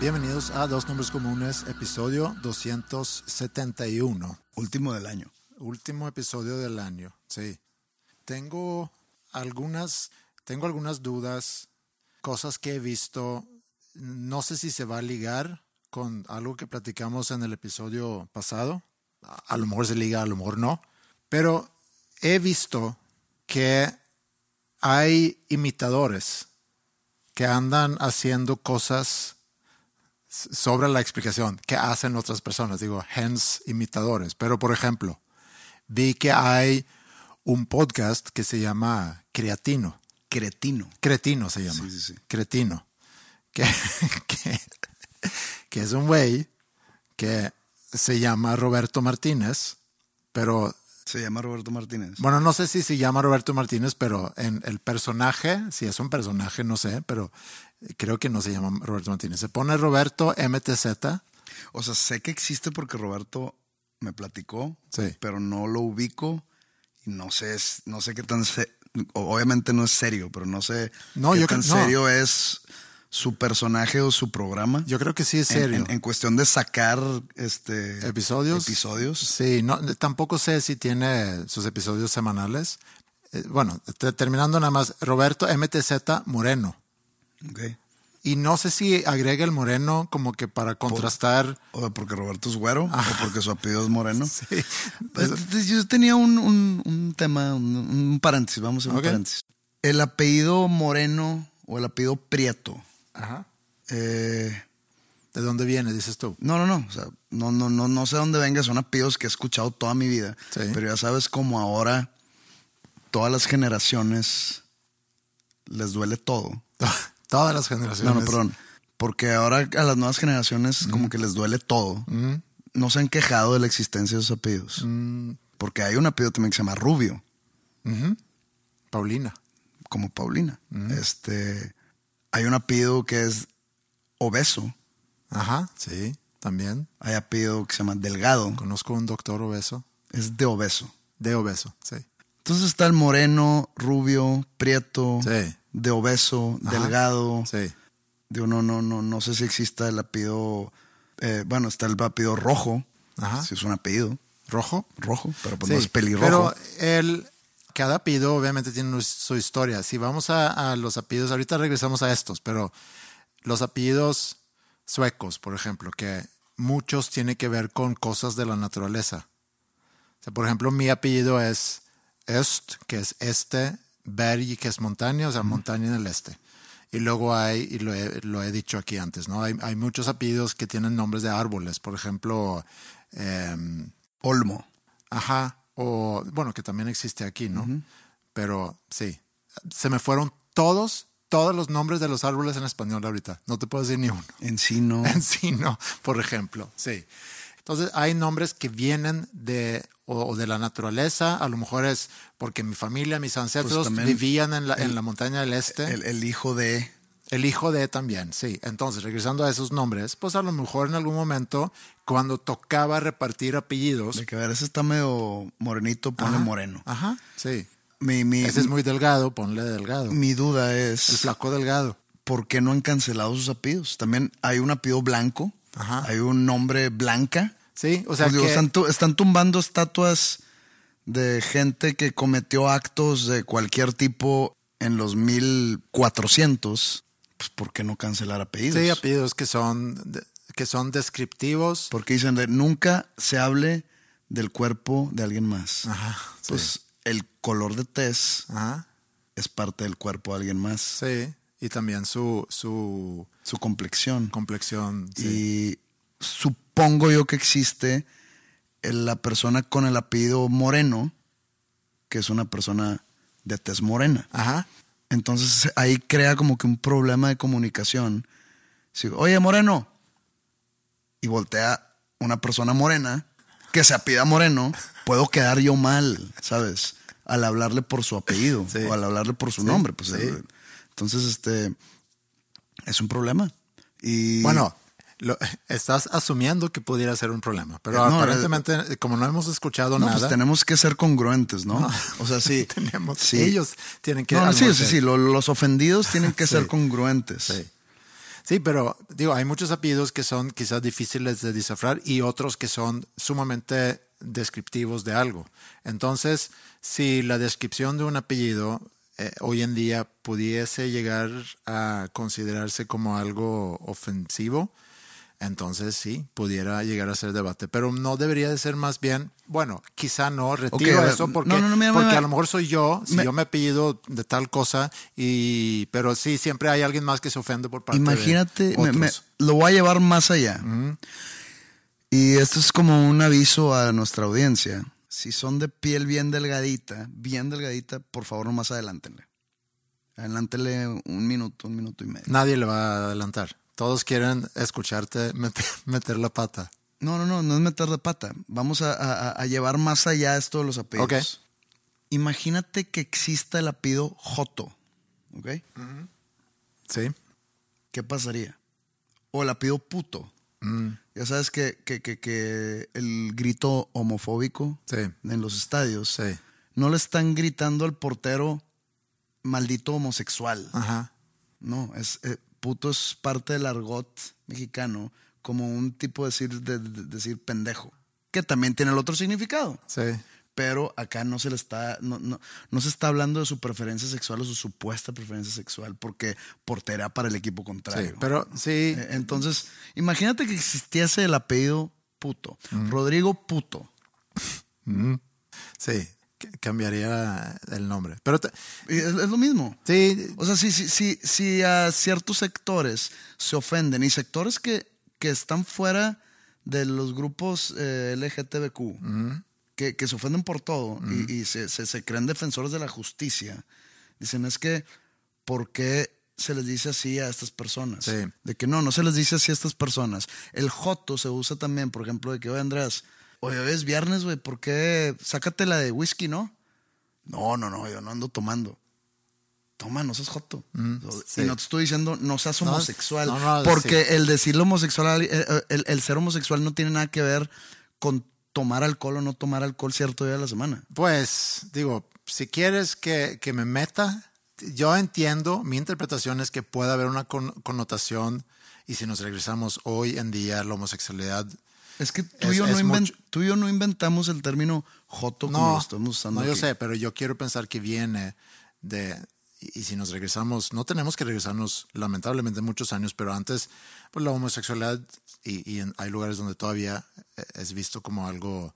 Bienvenidos a Dos Nombres Comunes, episodio 271. Último del año. Último episodio del año, sí. Tengo algunas, tengo algunas dudas, cosas que he visto. No sé si se va a ligar con algo que platicamos en el episodio pasado. A, a lo mejor se liga, a lo mejor no. Pero he visto que hay imitadores que andan haciendo cosas sobre la explicación que hacen otras personas, digo, hence imitadores. Pero, por ejemplo, vi que hay un podcast que se llama Creatino. Cretino. Cretino se llama. Sí, sí, sí. Cretino. Que, que, que es un güey que se llama Roberto Martínez, pero Se llama Roberto Martínez. bueno, no sé si se llama Roberto Martínez, pero en el personaje, si es un personaje, no sé, pero creo que no se llama Roberto Martínez. Se pone Roberto MTZ. O sea, sé que existe porque Roberto me platicó, Sí. pero no lo ubico y no sé, es- no sé qué tan se- obviamente no es serio, pero no sé No, qué yo tan no. serio es su personaje o su programa. Yo creo que sí es serio. En, en cuestión de sacar este ¿Episodios? Episodios. Sí, no, tampoco sé si tiene sus episodios semanales. Eh, bueno, te- terminando nada más, Roberto MTZ Moreno. Ok. Y no sé si agrega el moreno como que para contrastar. O porque Roberto es güero o porque su apellido es moreno. Sí. Pues, Yo tenía un, un- un tema, un, un paréntesis, vamos a un paréntesis. El apellido Moreno o el apellido Prieto. Ajá. eh, ¿De dónde viene, dices tú? no, no, no. O sea, no, no, no, no sé dónde venga. Son apellidos que he escuchado toda mi vida. Sí. Pero ya sabes como ahora todas las generaciones les duele todo. Todas las generaciones. No, no, perdón. Porque ahora a las nuevas generaciones como que les duele todo. No se han quejado de la existencia de esos apellidos. Porque hay un apellido también que se llama Rubio. Paulina. como Paulina. Este, hay un apellido que es obeso, Ajá, sí, también. hay apellido que se llama delgado, Conozco un doctor obeso. es de obeso. De obeso, sí. Entonces está el moreno, rubio, prieto, Sí. De obeso, Ajá. delgado. Sí. Digo, no, no, no, no sé si exista el apellido, eh, bueno, está el apellido rojo, Ajá. si es un apellido ¿Rojo? rojo, pero pues Sí, no es pelirrojo. Pero el, cada apellido obviamente tiene su historia. Si vamos a, a los apellidos, ahorita regresamos a estos, pero los apellidos suecos, por ejemplo, que muchos tienen que ver con cosas de la naturaleza. O sea, por ejemplo, mi apellido es Öst, que es este, Berg, que es montaña, o sea, montaña en el este. Y luego hay, y lo he, lo he dicho aquí antes, ¿no? Hay, hay, muchos apellidos que tienen nombres de árboles. Por ejemplo, eh, Olmo. Ajá. O, bueno, que también existe aquí, ¿no? Pero sí. Se me fueron todos, todos los nombres de los árboles en español ahorita. No te puedo decir ni uno. Encino. Encino, por ejemplo. Sí. Entonces hay nombres que vienen de o, de la naturaleza, a lo mejor es porque mi familia, mis ancestros Pues vivían en la, en la montaña del este. El, el hijo de. El hijo de también, sí. Entonces, regresando a esos nombres, pues a lo mejor en algún momento, cuando tocaba repartir apellidos. De que a ver, ese está medio morenito, ponle Ajá, moreno. Ajá, sí. Mi, mi, Ese es muy delgado, ponle delgado. mi duda es. El flaco delgado. ¿Por qué no han cancelado sus apellidos? También hay un apellido blanco. Ajá. Hay un nombre blanca. Sí, o sea Pues digo, que. están, tu- están tumbando estatuas de gente que cometió actos de cualquier tipo en los 1400. Pues, ¿por qué no cancelar apellidos? Sí, apellidos que son, que son descriptivos. Porque dicen de nunca se hable del cuerpo de alguien más. Ajá, sí. Pues el color de tez Ajá, es parte del cuerpo de alguien más. sí. Y también su, su Su complexión. complexión. Sí. Y supongo yo que existe la persona con el apellido Moreno, que es una persona de tez morena. Ajá. Entonces ahí crea como que un problema de comunicación. Si, Oye, Moreno. Y voltea una persona morena que se apida Moreno, puedo quedar yo mal, ¿sabes? Al hablarle por su apellido Sí. o al hablarle por su Sí, nombre. Pues, sí. entonces, este, es un problema. Y Bueno, lo- estás asumiendo que pudiera ser un problema, pero no, aparentemente, como no hemos escuchado no, nada, pues tenemos que ser congruentes, ¿no? O sea, sí. tenemos, sí. ellos tienen que. No, sí, sí, sí, lo- los ofendidos tienen que Sí. ser congruentes. Sí. Sí, pero digo, hay muchos apellidos que son quizás difíciles de descifrar y otros que son sumamente descriptivos de algo. Entonces, si la descripción de un apellido eh, hoy en día pudiese llegar a considerarse como algo ofensivo, entonces sí, pudiera llegar a ser debate. Pero no debería de ser más bien, bueno, quizá no, retiro eso porque, no, no, no, mira, porque mira, a lo mejor soy yo, si me- yo me apellido de tal cosa, y pero sí, siempre hay alguien más que se ofende por parte Imagínate, de me- otros. me- lo voy a llevar más allá. Y esto es como un aviso a nuestra audiencia. Si son de piel bien delgadita, bien delgadita, por favor, nomás adelántenle. Adelántenle un minuto, un minuto y medio. Nadie le va a adelantar. Todos quieren escucharte meter, meter la pata. No, no, no, no es meter de pata. Vamos a, a- a llevar más allá esto de los apellidos. Ok. Imagínate que exista el apellido Joto. ¿Ok? ¿Sí? ¿Qué pasaría? O el apellido puto. Mm, Ya sabes que, que, que, que el grito homofóbico Sí. en los estadios Sí. no le están gritando al portero maldito homosexual. Ajá. No, es eh, puto es parte del argot mexicano como un tipo de decir, de, de- decir pendejo, que también tiene el otro significado. Sí. Pero acá no se le está, no, no, no se está hablando de su preferencia sexual o su supuesta preferencia sexual porque portera para el equipo Sí. contrario. Pero sí. Eh, Entonces, imagínate que existiese el apellido puto. Mm. Rodrigo puto. Sí. Cambiaría el nombre. Pero te- Es, es lo mismo. sí. O sea, si, si, si, si a ciertos sectores se ofenden y sectores que, que están fuera de los grupos eh, LGTBQ, que, que se ofenden por todo y, y se, se- se creen defensores de la justicia, dicen es que, ¿por qué se les dice así a estas personas? Sí. De que no, no se les dice así a estas personas. El joto se usa también, por ejemplo, de que, oye, Andrés, oye, hoy es viernes, güey, ¿por qué? Sácate la de whisky, ¿no? No, no, no, yo no ando tomando. Toma, no seas joto. sí. Y no te estoy diciendo no seas homosexual. no, no, porque sí. el decirlo homosexual, eh, eh, el, el ser homosexual no tiene nada que ver con tomar alcohol o no tomar alcohol cierto día de la semana. Pues, digo, si quieres que, que me meta, yo entiendo, mi interpretación es que puede haber una con- connotación, y si nos regresamos hoy en día, la homosexualidad. Es que tú, Es- y yo, no tú y yo no inventamos el término joto como lo No, estamos usando no, yo aquí. sé, pero yo quiero pensar que viene de. Y y si nos regresamos, no tenemos que regresarnos lamentablemente muchos años, pero antes, pues la homosexualidad, y, y en- hay lugares donde todavía eh, es visto como algo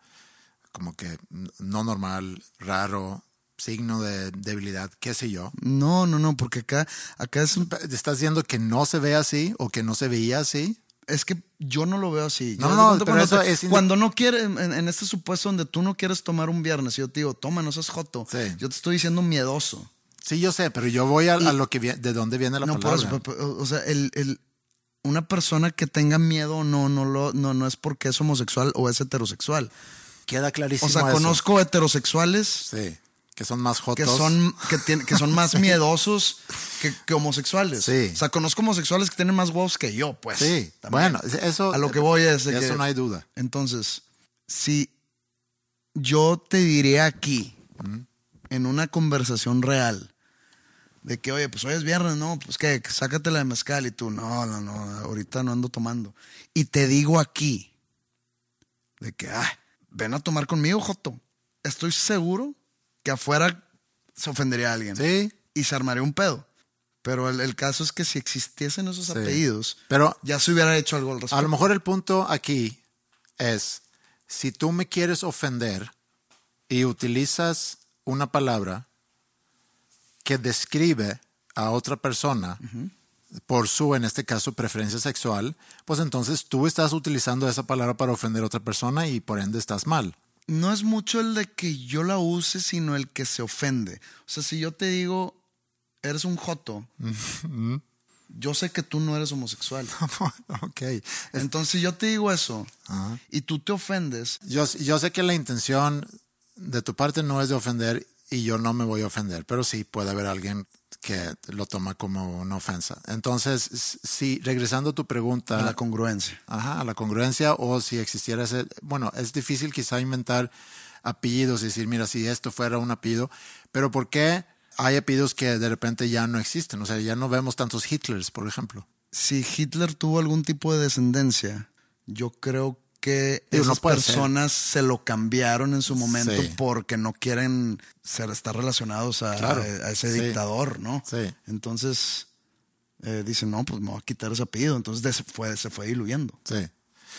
como que no normal, raro, signo de debilidad, qué sé yo. No, no, no, porque acá, acá es, un- ¿Estás diciendo que no se ve así o que no se veía así? Es que yo no lo veo así. No, Yo no, pero cuando, eso te- es cuando no quieres, en, en este supuesto donde tú no quieres tomar un viernes, yo te digo, toma, no seas joto. Sí. Yo te estoy diciendo miedoso. Sí, yo sé, pero yo voy a, a lo que viene, de dónde viene la no, por eso, pe- pe- o sea, el, el- una persona que tenga miedo no, no, lo, no, no es porque es homosexual o es heterosexual. Queda clarísimo. O sea, eso. conozco heterosexuales Sí, que son más jotos. que son, que, que son más miedosos que, que homosexuales. Sí. O sea, conozco homosexuales que tienen más huevos que yo, pues. Sí, también. bueno, eso. A lo que voy es de eso que- no hay duda. Entonces, si yo te diré aquí, en una conversación real, de que, oye, pues hoy es viernes, no, pues que sácate la de mezcal y tú, no, no, no, ahorita no ando tomando. Y te digo aquí, de que, ah, ven a tomar conmigo, Joto. Estoy seguro que afuera se ofendería a alguien. Sí, Y se armaría un pedo. Pero el, el caso es que si existiesen esos Sí. apellidos, pero ya se hubiera hecho algo al respecto. a lo mejor el punto aquí es: si tú me quieres ofender y utilizas una palabra que describe a otra persona por su, en este caso, preferencia sexual, pues entonces tú estás utilizando esa palabra para ofender a otra persona y por ende estás mal. No es mucho el de que yo la use, sino el que se ofende. O sea, si yo te digo, eres un joto, yo sé que tú no eres homosexual. ok. Entonces yo te digo eso y tú te ofendes. Yo, yo sé que la intención de tu parte no es de ofender y yo no me voy a ofender, pero sí puede haber alguien que lo toma como una ofensa. Entonces, si regresando a tu pregunta, A la congruencia. ajá, a la congruencia o si existiera ese, bueno, es difícil quizá inventar apellidos y decir, mira, si esto fuera un apellido, pero ¿por qué hay apellidos que de repente ya no existen? O sea, ya no vemos tantos Hitlers, por ejemplo. Si Hitler tuvo algún tipo de descendencia, yo creo que Digo, no esas ser. personas se lo cambiaron en su momento Sí. porque no quieren ser, estar relacionados a, Claro. a ese Sí. dictador, ¿no? Sí. Entonces eh, dicen, no, pues me voy a quitar ese apellido. Entonces se fue, se fue diluyendo. Sí.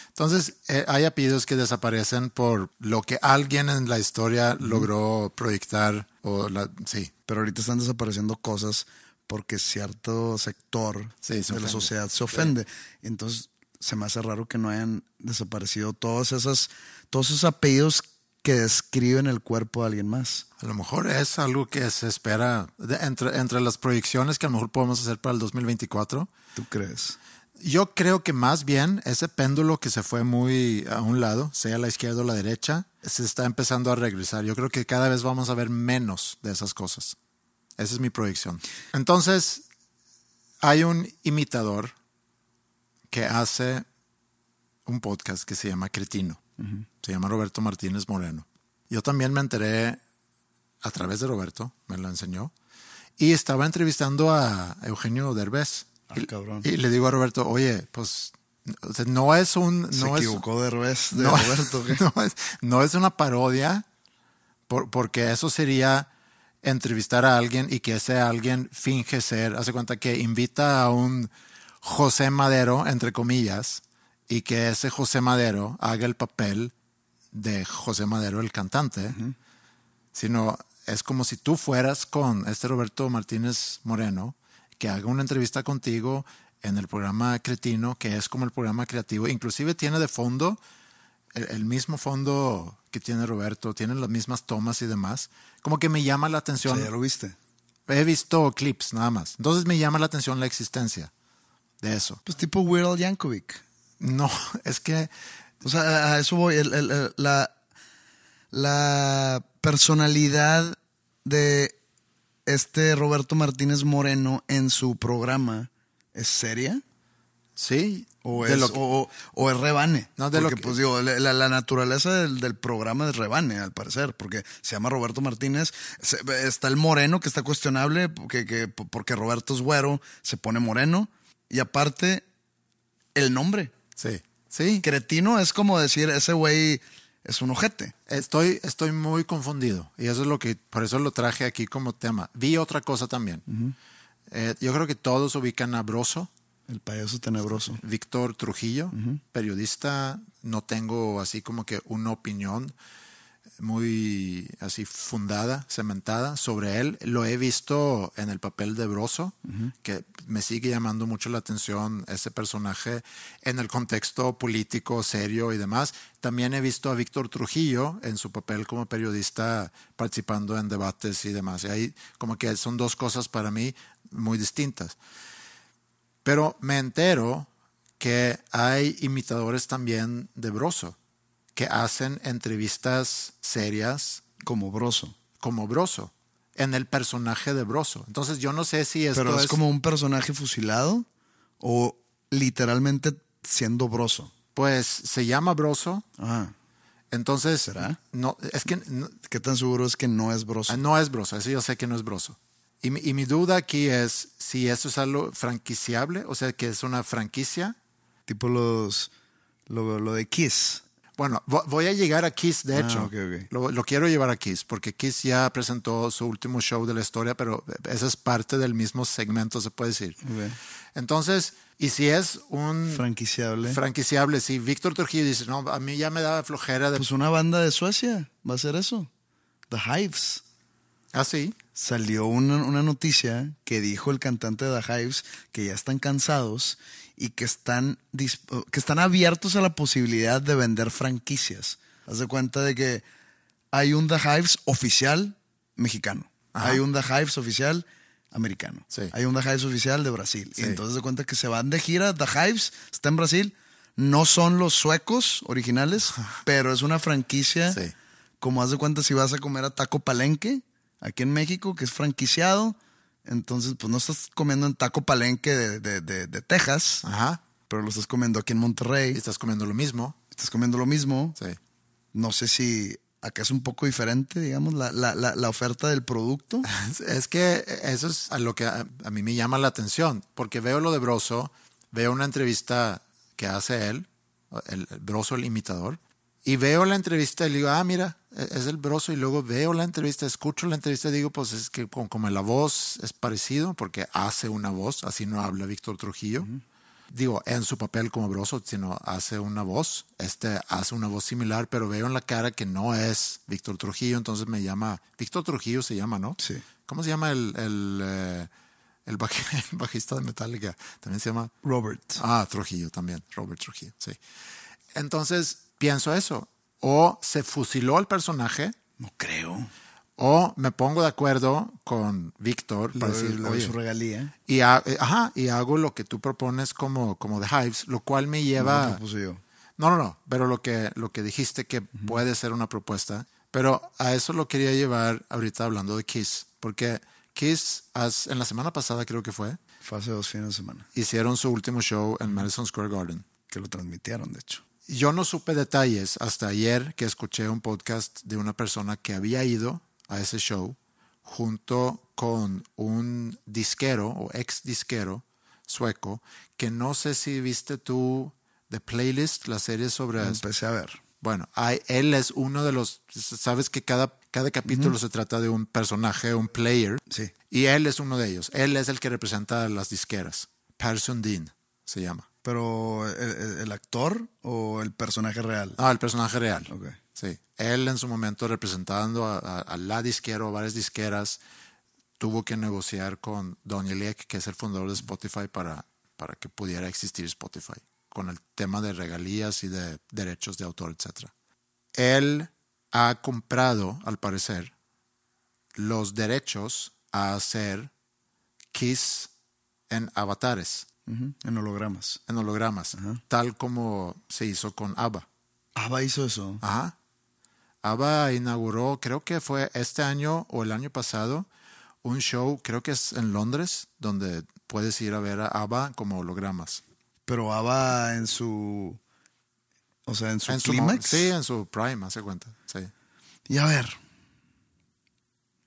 Entonces, eh, hay apellidos que desaparecen por lo que alguien en la historia logró proyectar. O la, sí, Pero ahorita están desapareciendo cosas porque cierto sector Sí, de la sociedad se ofende. Entonces se me hace raro que no hayan desaparecido todos esas, todos esos apellidos que describen el cuerpo de alguien más. a lo mejor es algo que se espera de- entre, entre las proyecciones que a lo mejor podemos hacer para el 2024. ¿Tú crees? Yo creo que más bien ese péndulo que se fue muy a un lado, sea la izquierda o la derecha, se está empezando a regresar. Yo creo que cada vez vamos a ver menos de esas cosas. Esa es mi proyección. Entonces, hay un imitador que hace un podcast que se llama Cretino. Se llama Roberto Martínez Moreno. Yo también me enteré a través de Roberto, me lo enseñó, y estaba entrevistando a Eugenio Derbez. Ah, y, cabrón. y le digo a Roberto, oye, pues o sea, no es un... Se No es, equivocó de revés de no, Roberto. ¿qué? no es, no es una parodia, por- porque eso sería entrevistar a alguien y que ese alguien finge ser, hace cuenta que invita a un José Madero, entre comillas, y que ese José Madero haga el papel de José Madero, el cantante, sino es como si tú fueras con este Roberto Martínez Moreno, que haga una entrevista contigo en el programa Cretino, que es como el programa creativo, inclusive tiene de fondo el, el mismo fondo que tiene Roberto, tienen las mismas tomas y demás, como que me llama la O atención. sea, ya lo viste. He visto clips nada más, entonces me llama la atención la existencia de eso. Pues tipo Weird Al Yankovic. No, es que O sea, a eso voy. El- el- el- la, la personalidad de este Roberto Martínez Moreno en su programa es seria sí, o es, lo que- o, o es rebane. No, de lo porque, que- pues digo, la, la naturaleza del, del programa es rebane, al parecer, porque se llama Roberto Martínez. Se- está el moreno, que está cuestionable, porque, que- porque Roberto es güero, se pone moreno. Y aparte, el nombre. sí, sí. Cretino es como decir, ese güey es un ojete. Estoy, estoy muy confundido y eso es lo que, por eso lo traje aquí como tema. Vi otra cosa también. Eh, yo creo que todos ubican a Broso, El payaso tenebroso. Víctor Trujillo, periodista. No tengo así como que una opinión. Muy así fundada, cementada sobre él. Lo he visto en el papel de Broso, que me sigue llamando mucho la atención ese personaje en el contexto político serio y demás. También he visto a Víctor Trujillo en su papel como periodista participando en debates y demás. Y ahí como que son dos cosas para mí muy distintas. Pero me entero que hay imitadores también de Broso que hacen entrevistas serias. Como Broso. Como Broso. En el personaje de Broso. Entonces yo no sé si esto Pero es, como un personaje fusilado o literalmente siendo Broso. Pues se llama Broso. Ah. Entonces. ¿Será? No, es que. ¿Qué tan seguro es que no es Broso? Ah, no es Broso, eso yo sé que no es Broso. Y mi, y mi duda aquí es si eso es algo franquiciable, o sea, que es una franquicia. Tipo los. Lo, lo de Kiss. Bueno, voy a llegar a Kiss, de Ah, hecho. ok, ok. Lo, lo quiero llevar a Kiss, porque Kiss ya presentó su último show de la historia, pero esa es parte del mismo segmento, se puede decir. Ok. Entonces, y si es un Franquiciable. franquiciable, si Víctor Trujillo dice, no, a mí ya me da flojera de... pues una banda de Suecia va a ser eso. The Hives. ah, sí. Salió una, una noticia que dijo el cantante de The Hives que ya están cansados y que están, que están abiertos a la posibilidad de vender franquicias. Haz de cuenta de que hay un The Hives oficial mexicano. Ajá. Hay un The Hives oficial americano. Sí. Hay un The Hives oficial de Brasil. Sí. Y entonces de cuenta que se van de gira. The Hives está en Brasil. No son los suecos originales, pero es una franquicia. Sí. Como haz de cuenta si vas a comer a Taco Palenque, aquí en México, que es franquiciado. Entonces, pues no estás comiendo en Taco Palenque de, de- de- de Texas, Ajá. pero lo estás comiendo aquí en Monterrey. estás comiendo lo mismo. Estás comiendo lo mismo. Sí. No sé si acá es un poco diferente, digamos, la, la- la- la oferta del producto. Es que eso es a lo que a, a mí me llama la atención, porque veo lo de Broso, veo una entrevista que hace él, el, el Broso, el imitador, y veo la entrevista y le digo, ah, mira, e- es el Broso, y luego veo la entrevista, escucho la entrevista y digo, pues es que como, como la voz es parecido, porque hace una voz, así no habla Víctor Trujillo. Digo, en su papel como Broso, sino hace una voz. Este hace una voz similar, pero veo en la cara que no es Víctor Trujillo, entonces me llama. Víctor Trujillo se llama, ¿no? Sí. ¿Cómo se llama el, el, eh, el bajista de Metallica? También se llama. Robert. Ah, Trujillo también, Robert Trujillo, sí. Entonces pienso eso. O se fusiló al personaje, No creo. o me pongo de acuerdo con Víctor para decir, doy "Oye, su regalía. y, ha- eh, ajá, y hago lo que tú propones como, como The Hives, lo cual me No lleva... lo propuse yo. No, no, no, pero lo que, lo que dijiste que puede ser una propuesta, pero a eso lo quería llevar ahorita hablando de Kiss, porque Kiss, as- en la semana pasada creo que fue, Fue hace dos fines de semana. hicieron su último show en Madison Square Garden. Que lo transmitieron, de hecho. Yo no supe detalles hasta ayer que escuché un podcast de una persona que había ido a ese show junto con un disquero o ex disquero sueco que no sé si viste tú The Playlist, la serie sobre... Empecé a ver. Bueno, hay- él es uno de los... Sabes que cada, cada capítulo se trata de un personaje, un player. Sí. Y él es uno de ellos. Él es el que representa a las disqueras. Patterson Dean se llama. Pero, ¿el, actor o el personaje real? Ah, el personaje real. Ok. Sí. Él en su momento representando a, a- a la disquera o varias disqueras, tuvo que negociar con Don Eliek, que es el fundador de Spotify, para, para que pudiera existir Spotify, con el tema de regalías y de derechos de autor, etc. Él ha comprado, al parecer, los derechos a hacer Kiss en avatares, En hologramas. en hologramas, tal como se hizo con ABBA. Ava hizo eso. Ajá. ABBA inauguró, creo que fue este año o el año pasado, un show, creo que es en Londres, donde puedes ir a ver a ABBA como hologramas. Pero Ava en su. O sea, en su En su clímax. sí, en su prime, hace cuenta. Sí. Y a ver.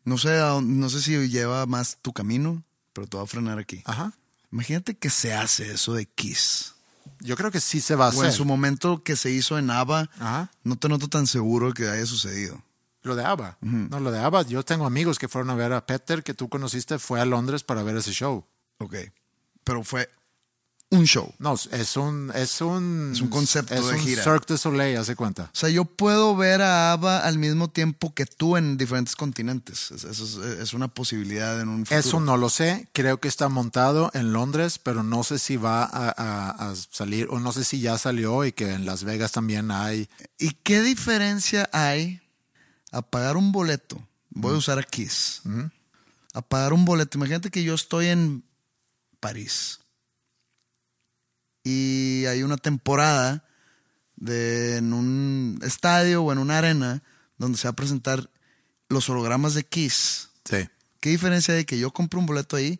No sé, no sé si lleva más tu camino, pero te voy a frenar aquí. Ajá. Imagínate que se hace eso de Kiss. Yo creo que sí se va a O en su momento que se hizo en ABBA, Ajá. no te noto tan seguro que haya sucedido. Lo de ABBA. No, lo de ABBA. Yo tengo amigos que fueron a ver a Peter, que tú conociste, fue a Londres para ver ese show. Ok. Pero fue un show. No, es un, es un, Es un concepto es de un gira. Cirque du Soleil, hace cuenta. O sea, yo puedo ver a ABBA al mismo tiempo que tú en diferentes continentes. Es- Eso es, es una posibilidad en un futuro. Eso no lo sé, creo que está montado en Londres, pero no sé si va a, a- a salir o no sé si ya salió y que en Las Vegas también hay. ¿Y qué diferencia hay a pagar un boleto? Voy a usar a Kiss. A pagar un boleto. Imagínate que yo estoy en París. Y hay una temporada de, en un estadio o en una arena donde se va a presentar los hologramas de Kiss. Sí. ¿Qué diferencia hay de que yo compre un boleto ahí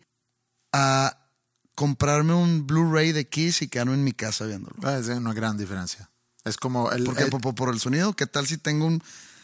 a comprarme un Blu-ray de Kiss y quedarme en mi casa viéndolo? Es una gran diferencia. Es como el, ¿Por qué? el- por, por- por el sonido. ¿Qué tal si tengo un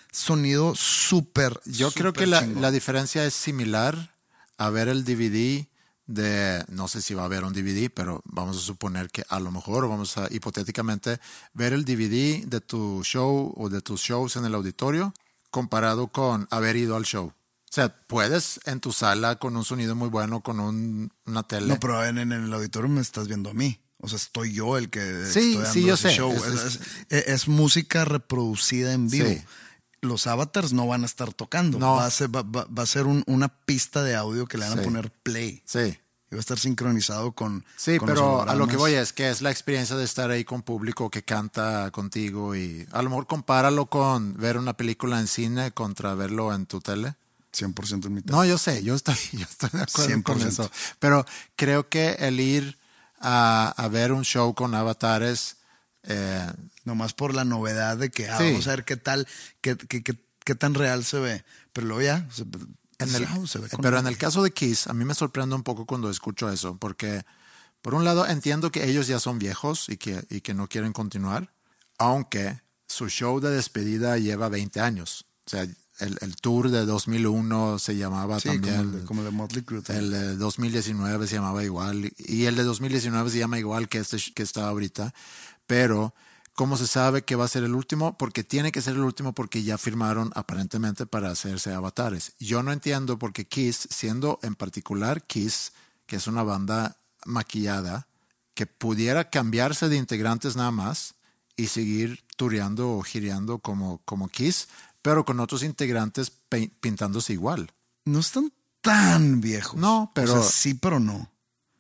sonido súper. yo creo que la, la diferencia es similar a ver el DVD de, no sé si va a haber un DVD, pero vamos a suponer que a lo mejor, vamos a hipotéticamente ver el DVD de tu show o de tus shows en el auditorio comparado con haber ido al show. O sea, puedes en tu sala con un sonido muy bueno, con un- una tele. No, pero en, en el auditorio me estás viendo a mí. O sea, estoy yo el que Sí, estoy dando sí, yo ese sé. show. Es- Es, es- es música reproducida en vivo. Sí. Los avatars no van a estar tocando. No. Va a ser, va, va- va a ser un- una pista de audio que le van a poner play. Sí. Va a estar sincronizado con. Sí, con los pero a lo que voy es que es la experiencia de estar ahí con público que canta contigo y a lo mejor compáralo con ver una película en cine contra verlo en tu tele. 100% en mi No, yo sé, yo estoy, yo estoy de acuerdo con 100%. eso. Pero creo que el ir a, a ver un show con avatares, eh, Nomás por la novedad de que ah, Sí. vamos a ver qué tal, qué, qué- qué- qué tan real se ve. Pero luego ya. En el, pero en el caso de Kiss, a mí me sorprende un poco cuando escucho eso, porque por un lado entiendo que ellos ya son viejos y que, y que no quieren continuar, aunque su show de despedida lleva 20 años. O sea, el, el tour de 2001 se llamaba Sí, como también. el, de- como el de Motley Crue. El de 2019 se llamaba igual y el de 2019 se llama igual que este que está ahorita, pero ¿cómo se sabe que va a ser el último? Porque tiene que ser el último porque ya firmaron aparentemente para hacerse avatares. Yo no entiendo porque Kiss, siendo en particular Kiss, que es una banda maquillada, que pudiera cambiarse de integrantes nada más y seguir tureando o gireando como, como Kiss, pero con otros integrantes pintándose igual. No están tan viejos. No, pero- O sea, sí, pero no.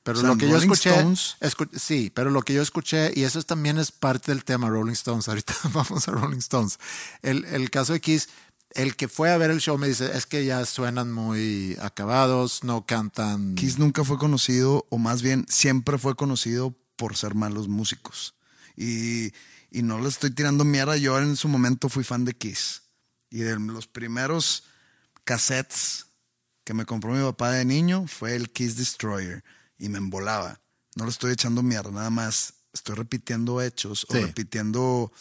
Pero lo que yo escuché, Stones- escu- sí, pero lo que yo escuché, y eso también es parte del tema Rolling Stones, ahorita vamos a Rolling Stones. El, el caso de Kiss, el que fue a ver el show me dice, es que ya suenan muy acabados, no cantan. Kiss nunca fue conocido, o más bien siempre fue conocido por ser malos músicos. Y, y no le estoy tirando mierda. Yo en su momento fui fan de Kiss. Y de los primeros cassettes que me compró mi papá de niño fue el Kiss Destroyer. Y me embolaba. No le estoy echando mierda, nada más. Estoy repitiendo hechos Sí. o repitiendo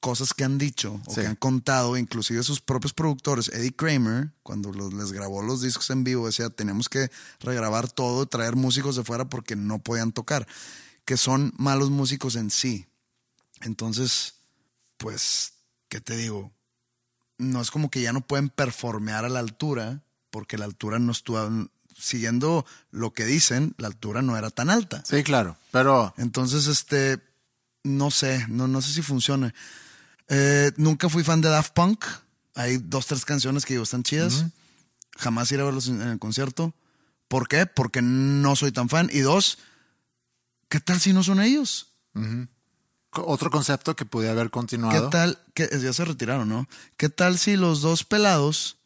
cosas que han dicho o Sí. que han contado, inclusive sus propios productores. Eddie Kramer, cuando los- les grabó los discos en vivo, decía, tenemos que regrabar todo, traer músicos de fuera porque no podían tocar, que son malos músicos en sí. Entonces, pues, ¿qué te digo? No es como que ya no pueden performear a la altura, porque la altura no estuvo, siguiendo lo que dicen, la altura no era tan alta. Sí, claro, pero Entonces, este, no sé, no, no sé si funciona. Eh, nunca fui fan de Daft Punk. Hay dos, tres canciones que digo están chidas. Jamás iré a verlos en, el concierto. ¿Por qué? Porque no soy tan fan. Y dos, ¿qué tal si no son ellos? otro concepto que pudiera haber ¿Qué continuado. tal? Que ya se retiraron, ¿no? ¿Qué tal si los dos pelados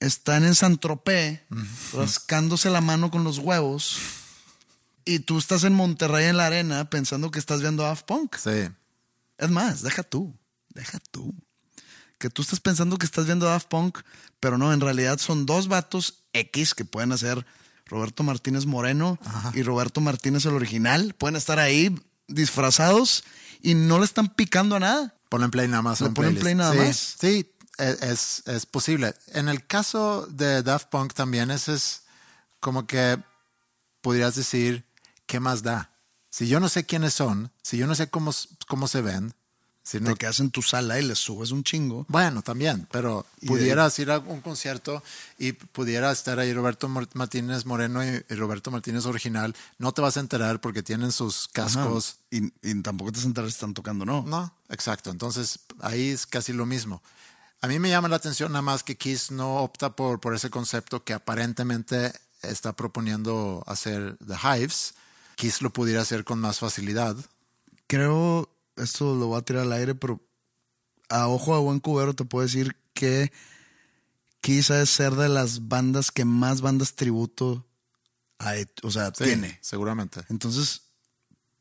están en San Tropez rascándose la mano con los huevos y tú estás en Monterrey en la arena pensando que estás viendo a Daft Punk? Sí, Es más, deja tú, deja tú. Que tú estás pensando que estás viendo a Daft Punk, pero no, en realidad son dos vatos X que pueden hacer Roberto Martínez Moreno y Roberto Martínez el original. Pueden estar ahí disfrazados y no le están picando a nada. ponen play nada más. Le en ponen playlist. play nada Sí, más. Sí, es, es posible. En el caso de Daft Punk también ese es como que podrías decir, ¿qué más da? Si yo no sé quiénes son, si yo no sé cómo, cómo se ven, Si te no- quedas en tu sala y le subes un chingo. Bueno, también, pero pudieras ir a un concierto y pudiera estar ahí Roberto Martínez Moreno y, Roberto Martínez original. No te vas a enterar porque tienen sus cascos. Y, y tampoco te sentarás si están tocando, no. No, exacto. Entonces ahí es casi lo mismo. A mí me llama la atención nada más que Kiss no opta por, por ese concepto que aparentemente está proponiendo hacer The Hives. Kiss lo pudiera hacer con más facilidad. Creo, esto lo voy a tirar al aire, pero a ojo de buen cubero te puedo decir que quizá es ser de las bandas que más bandas tributo o sea, Sí, tiene. Seguramente. Entonces,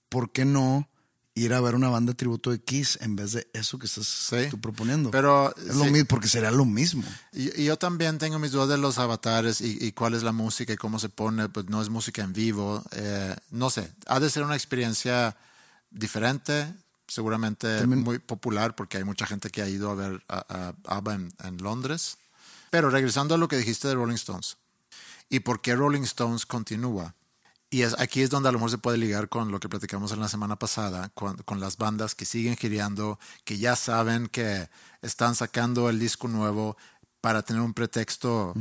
¿por qué no ir a ver una banda tributo de Kiss en vez de eso que estás Sí. tú proponiendo? Pero es lo sí. mismo, porque sería lo mismo. Y, y yo también tengo mis dudas de los avatares y, y cuál es la música y cómo se pone, pues no es música en vivo. eh, no sé, ha de ser una experiencia diferente, seguramente También- muy popular porque hay mucha gente que ha ido a ver a, a ABBA en, en Londres. Pero regresando a lo que dijiste de Rolling Stones y por qué Rolling Stones continúa. Y es, aquí es donde a lo mejor se puede ligar con lo que platicamos en la semana pasada, con, con las bandas que siguen gireando, que ya saben que están sacando el disco nuevo para tener un pretexto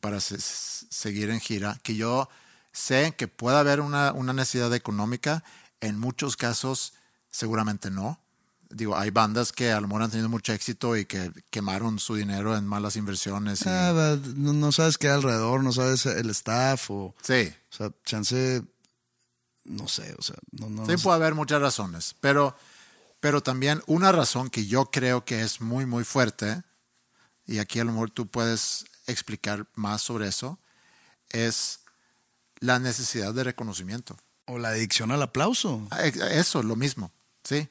para se- se- seguir en gira, que yo sé que puede haber una, una necesidad económica, en muchos casos seguramente no. Digo, hay bandas que a lo mejor han tenido mucho éxito y que quemaron su dinero en malas inversiones. y- Ah, no, no sabes qué hay alrededor, no sabes el staff o... sí, O sea, chance, no sé, o sea, no, no, Sí, no sé. puede haber muchas razones, pero, pero también una razón que yo creo que es muy, muy fuerte, y aquí a lo mejor tú puedes explicar más sobre eso, es la necesidad de reconocimiento. O la adicción al aplauso. Ah, ex- Eso, lo mismo, sí.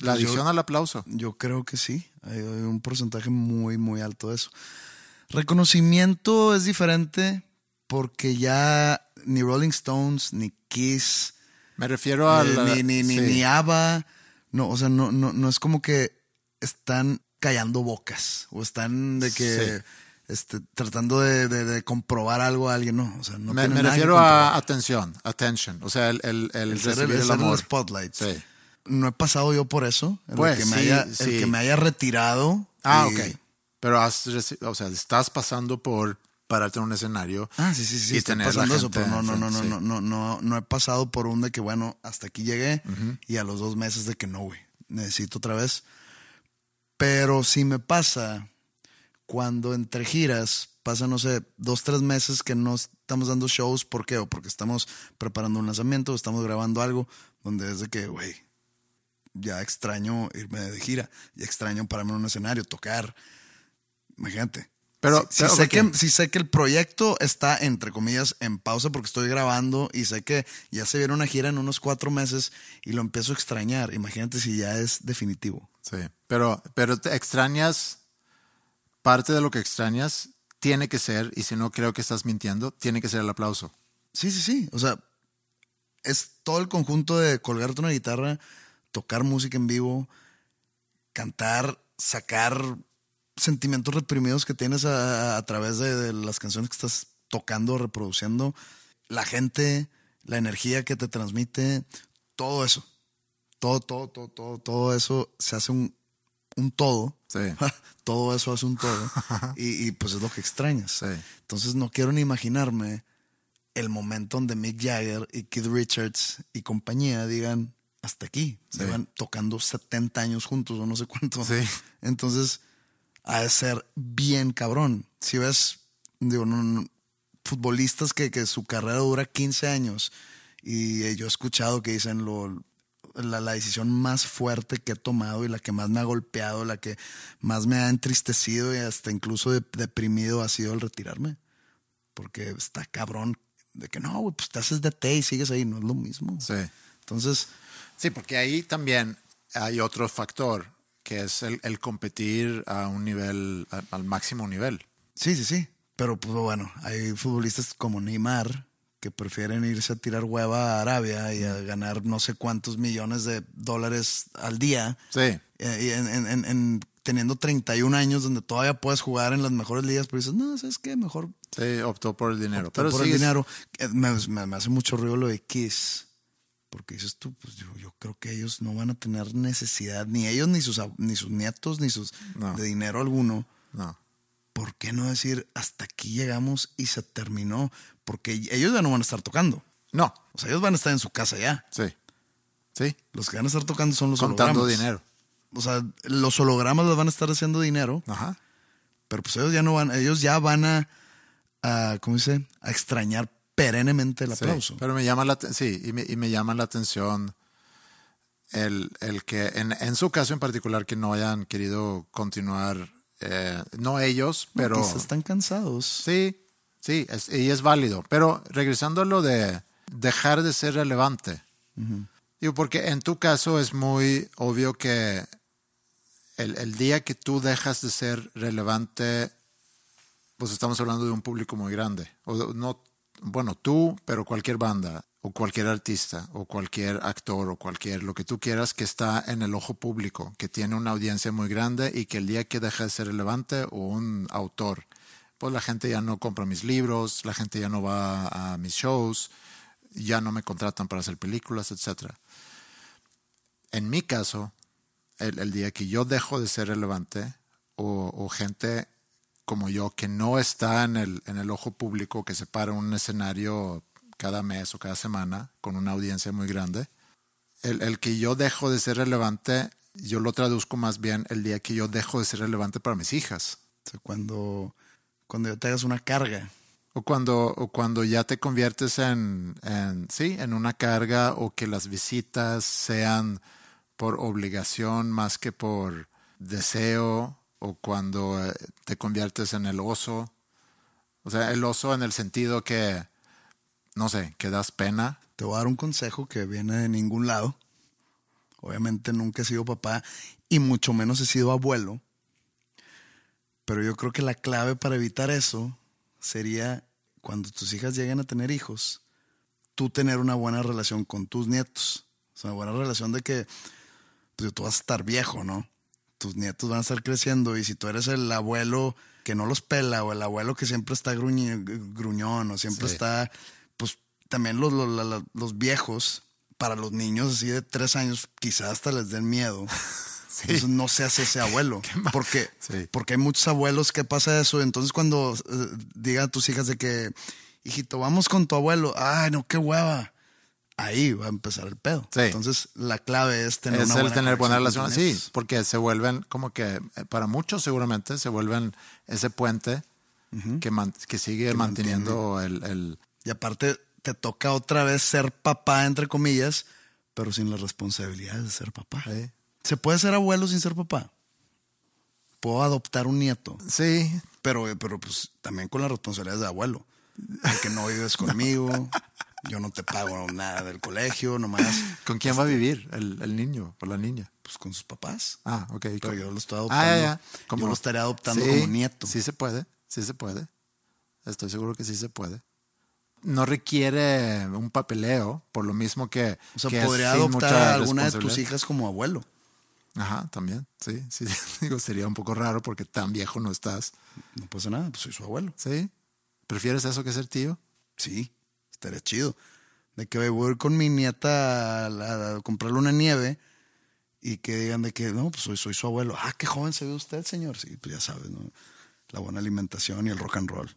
La Pues yo- al aplauso. Yo creo que sí. Hay, hay un porcentaje muy, muy alto de eso. Reconocimiento es diferente porque ya ni Rolling Stones, ni Kiss, Me refiero a eh, la- ni, ni, ni, sí. ni ABBA, no, o sea, no, no, no es como que están callando bocas o están de que Sí. este, tratando de, de- de comprobar algo a alguien, no, o sea, no me, refiero a atención, attention, o sea, el, el, el el ser, recibir el el amor. spotlight. Sí. No he pasado yo por eso. El, Pues, que, me sí, haya, el sí. que me haya retirado. Ah, y- ok. Pero has o sea, estás pasando por pararte en un escenario. Ah, sí, sí, sí, y tener la pasando eso, pero no, no, no, no, enfrente, no, no, no, no he pasado por un de que, bueno, hasta aquí llegué y a los dos meses de que no, güey, necesito otra vez. Pero si me pasa cuando entre giras, pasa, no sé, dos, tres meses que no estamos dando shows, ¿por qué? O porque estamos preparando un lanzamiento, o estamos grabando algo, donde es de que, güey, ya extraño irme de gira, ya extraño pararme en un escenario, tocar. Imagínate. Pero, Si, sé que, si sé que el proyecto está, entre comillas, en pausa porque estoy grabando y sé que ya se viene una gira en unos cuatro meses y lo empiezo a extrañar. Imagínate si ya es definitivo. Sí, pero, pero te extrañas, parte de lo que extrañas tiene que ser, y si no creo que estás mintiendo, tiene que ser el aplauso. Sí, sí, sí. O sea, es todo el conjunto de colgarte una guitarra, tocar música en vivo, cantar, sacar sentimientos reprimidos que tienes a, a través de, de las canciones que estás tocando, reproduciendo, la gente, la energía que te transmite, todo eso. Todo, todo, todo, todo, todo eso se hace un, un todo. Sí. todo eso hace un todo. y, y, pues es lo que extrañas. Sí. Entonces no quiero ni imaginarme el momento donde Mick Jagger y Keith Richards y compañía digan hasta aquí. Sí. Se van tocando 70 años juntos o no sé cuánto. Sí. Entonces ha de ser bien cabrón. Si ves, digo, no, no, futbolistas que, que su carrera dura 15 años y yo he escuchado que dicen lo, la, la decisión más fuerte que he tomado y la que más me ha golpeado, la que más me ha entristecido y hasta incluso de- deprimido ha sido el retirarme. Porque está cabrón de que no, pues te haces de té y sigues ahí, no es lo mismo. Sí. Entonces, Sí, porque ahí también hay otro factor, que es el, el competir a un nivel, al máximo nivel. sí, sí, sí. Pero pues bueno, hay futbolistas como Neymar que prefieren irse a tirar hueva a Arabia y a ganar no sé cuántos millones de dólares al día. Sí. eh, y en, en- en- en- teniendo 31 años donde todavía puedes jugar en las mejores ligas, pero dices, no, ¿sabes qué? Mejor Sí, optó por el dinero. Pero por el dinero. Eh, Me, me- me hace mucho ruido lo de Kiss, Porque dices tú, pues yo, yo creo que ellos no van a tener necesidad, ni ellos, ni sus, ni sus nietos, ni sus No. de dinero alguno. No. ¿Por qué no decir hasta aquí llegamos y se terminó? Porque ellos ya no van a estar tocando. No. O sea, ellos van a estar en su casa ya. Sí. Sí. Los que van a estar tocando son los Contando hologramas. dinero. O sea, los hologramas les van a estar haciendo dinero, Ajá. pero pues ellos ya no van, ellos ya van a, a ¿cómo dice? A extrañar perennemente el Sí, aplauso. pero me llama la sí, y me, y me llama la atención el, el que en, en su caso en particular que no hayan querido continuar, eh, no ellos, No, pero quizás están cansados. sí, sí, es- y es válido. Pero regresando a lo de dejar de ser relevante, digo, porque en tu caso es muy obvio que el, el día que tú dejas de ser relevante, pues estamos hablando de un público muy grande. O no, bueno, tú, pero cualquier banda, o cualquier artista, o cualquier actor, o cualquier, lo que tú quieras, que está en el ojo público, que tiene una audiencia muy grande y que el día que deja de ser relevante, o un autor, pues la gente ya no compra mis libros, la gente ya no va a mis shows, ya no me contratan para hacer películas, etcétera. En mi caso, el, día que yo dejo de ser relevante o gente como yo que no está en el, en el ojo público, que se para en un escenario cada mes o cada semana con una audiencia muy grande, el, el que yo dejo de ser relevante, yo lo traduzco más bien el día que yo dejo de ser relevante para mis hijas. O sea, cuando, cuando te hagas una carga. O cuando, o cuando ya te conviertes en, en, sí, en una carga o que las visitas sean por obligación más que por deseo o cuando eh, te conviertes en el oso. O sea, el oso en el sentido que, no sé, que das pena. Te voy a dar un consejo que viene de ningún lado. Obviamente nunca he sido papá y mucho menos he sido abuelo. Pero yo creo que la clave para evitar eso sería cuando tus hijas lleguen a tener hijos, tú tener una buena relación con tus nietos. O sea, una buena relación de que pues, tú vas a estar viejo, ¿no? Tus nietos van a estar creciendo y si tú eres el abuelo que no los pela o el abuelo que siempre está gruñe- gruñón o siempre Sí. está, pues también los, los, los viejos, para los niños así de tres años, quizás hasta les den miedo. Entonces no seas ese abuelo. Porque, Sí. porque hay muchos abuelos que pasa eso. Entonces cuando eh, digan a tus hijas de que, hijito, vamos con tu abuelo. Ay, no, qué hueva. Ahí va a empezar el pedo. Sí. Entonces la clave es tener es una buena tener buena relación. Sí, porque se vuelven como que, eh, para muchos seguramente, se vuelven ese puente que, man- que sigue manteniendo el, el- Y aparte te toca otra vez ser papá, entre comillas, pero sin las responsabilidades de ser papá. Sí. ¿Se puede ser abuelo sin ser papá? Puedo adoptar un nieto. Sí, Pero, pero pues también con las responsabilidades de abuelo. Que no vives conmigo, yo no te pago nada del colegio, nomás ¿Con quién va a vivir el, el niño o la niña? pues con sus papás. Ah, ok. Pero yo lo estoy Ah, adoptando. ya, ya. Yo lo estaría adoptando Sí, como nieto. Sí se puede, sí se puede. Estoy seguro que sí se puede. No requiere un papeleo, por lo mismo que. O sea, que podría adoptar a alguna de tus hijas como abuelo. Ajá, también, sí, sí. Digo, sería un poco raro porque tan viejo no estás. No pasa nada, pues soy su abuelo. ¿Sí? ¿Prefieres eso que ser tío? Sí, estaría chido. De que voy a ir con mi nieta a comprarle una nieve y que digan de que no, pues soy, soy su abuelo. Ah, qué joven se ve usted, señor. Sí, pues ya sabes, ¿no? La buena alimentación y el rock and roll.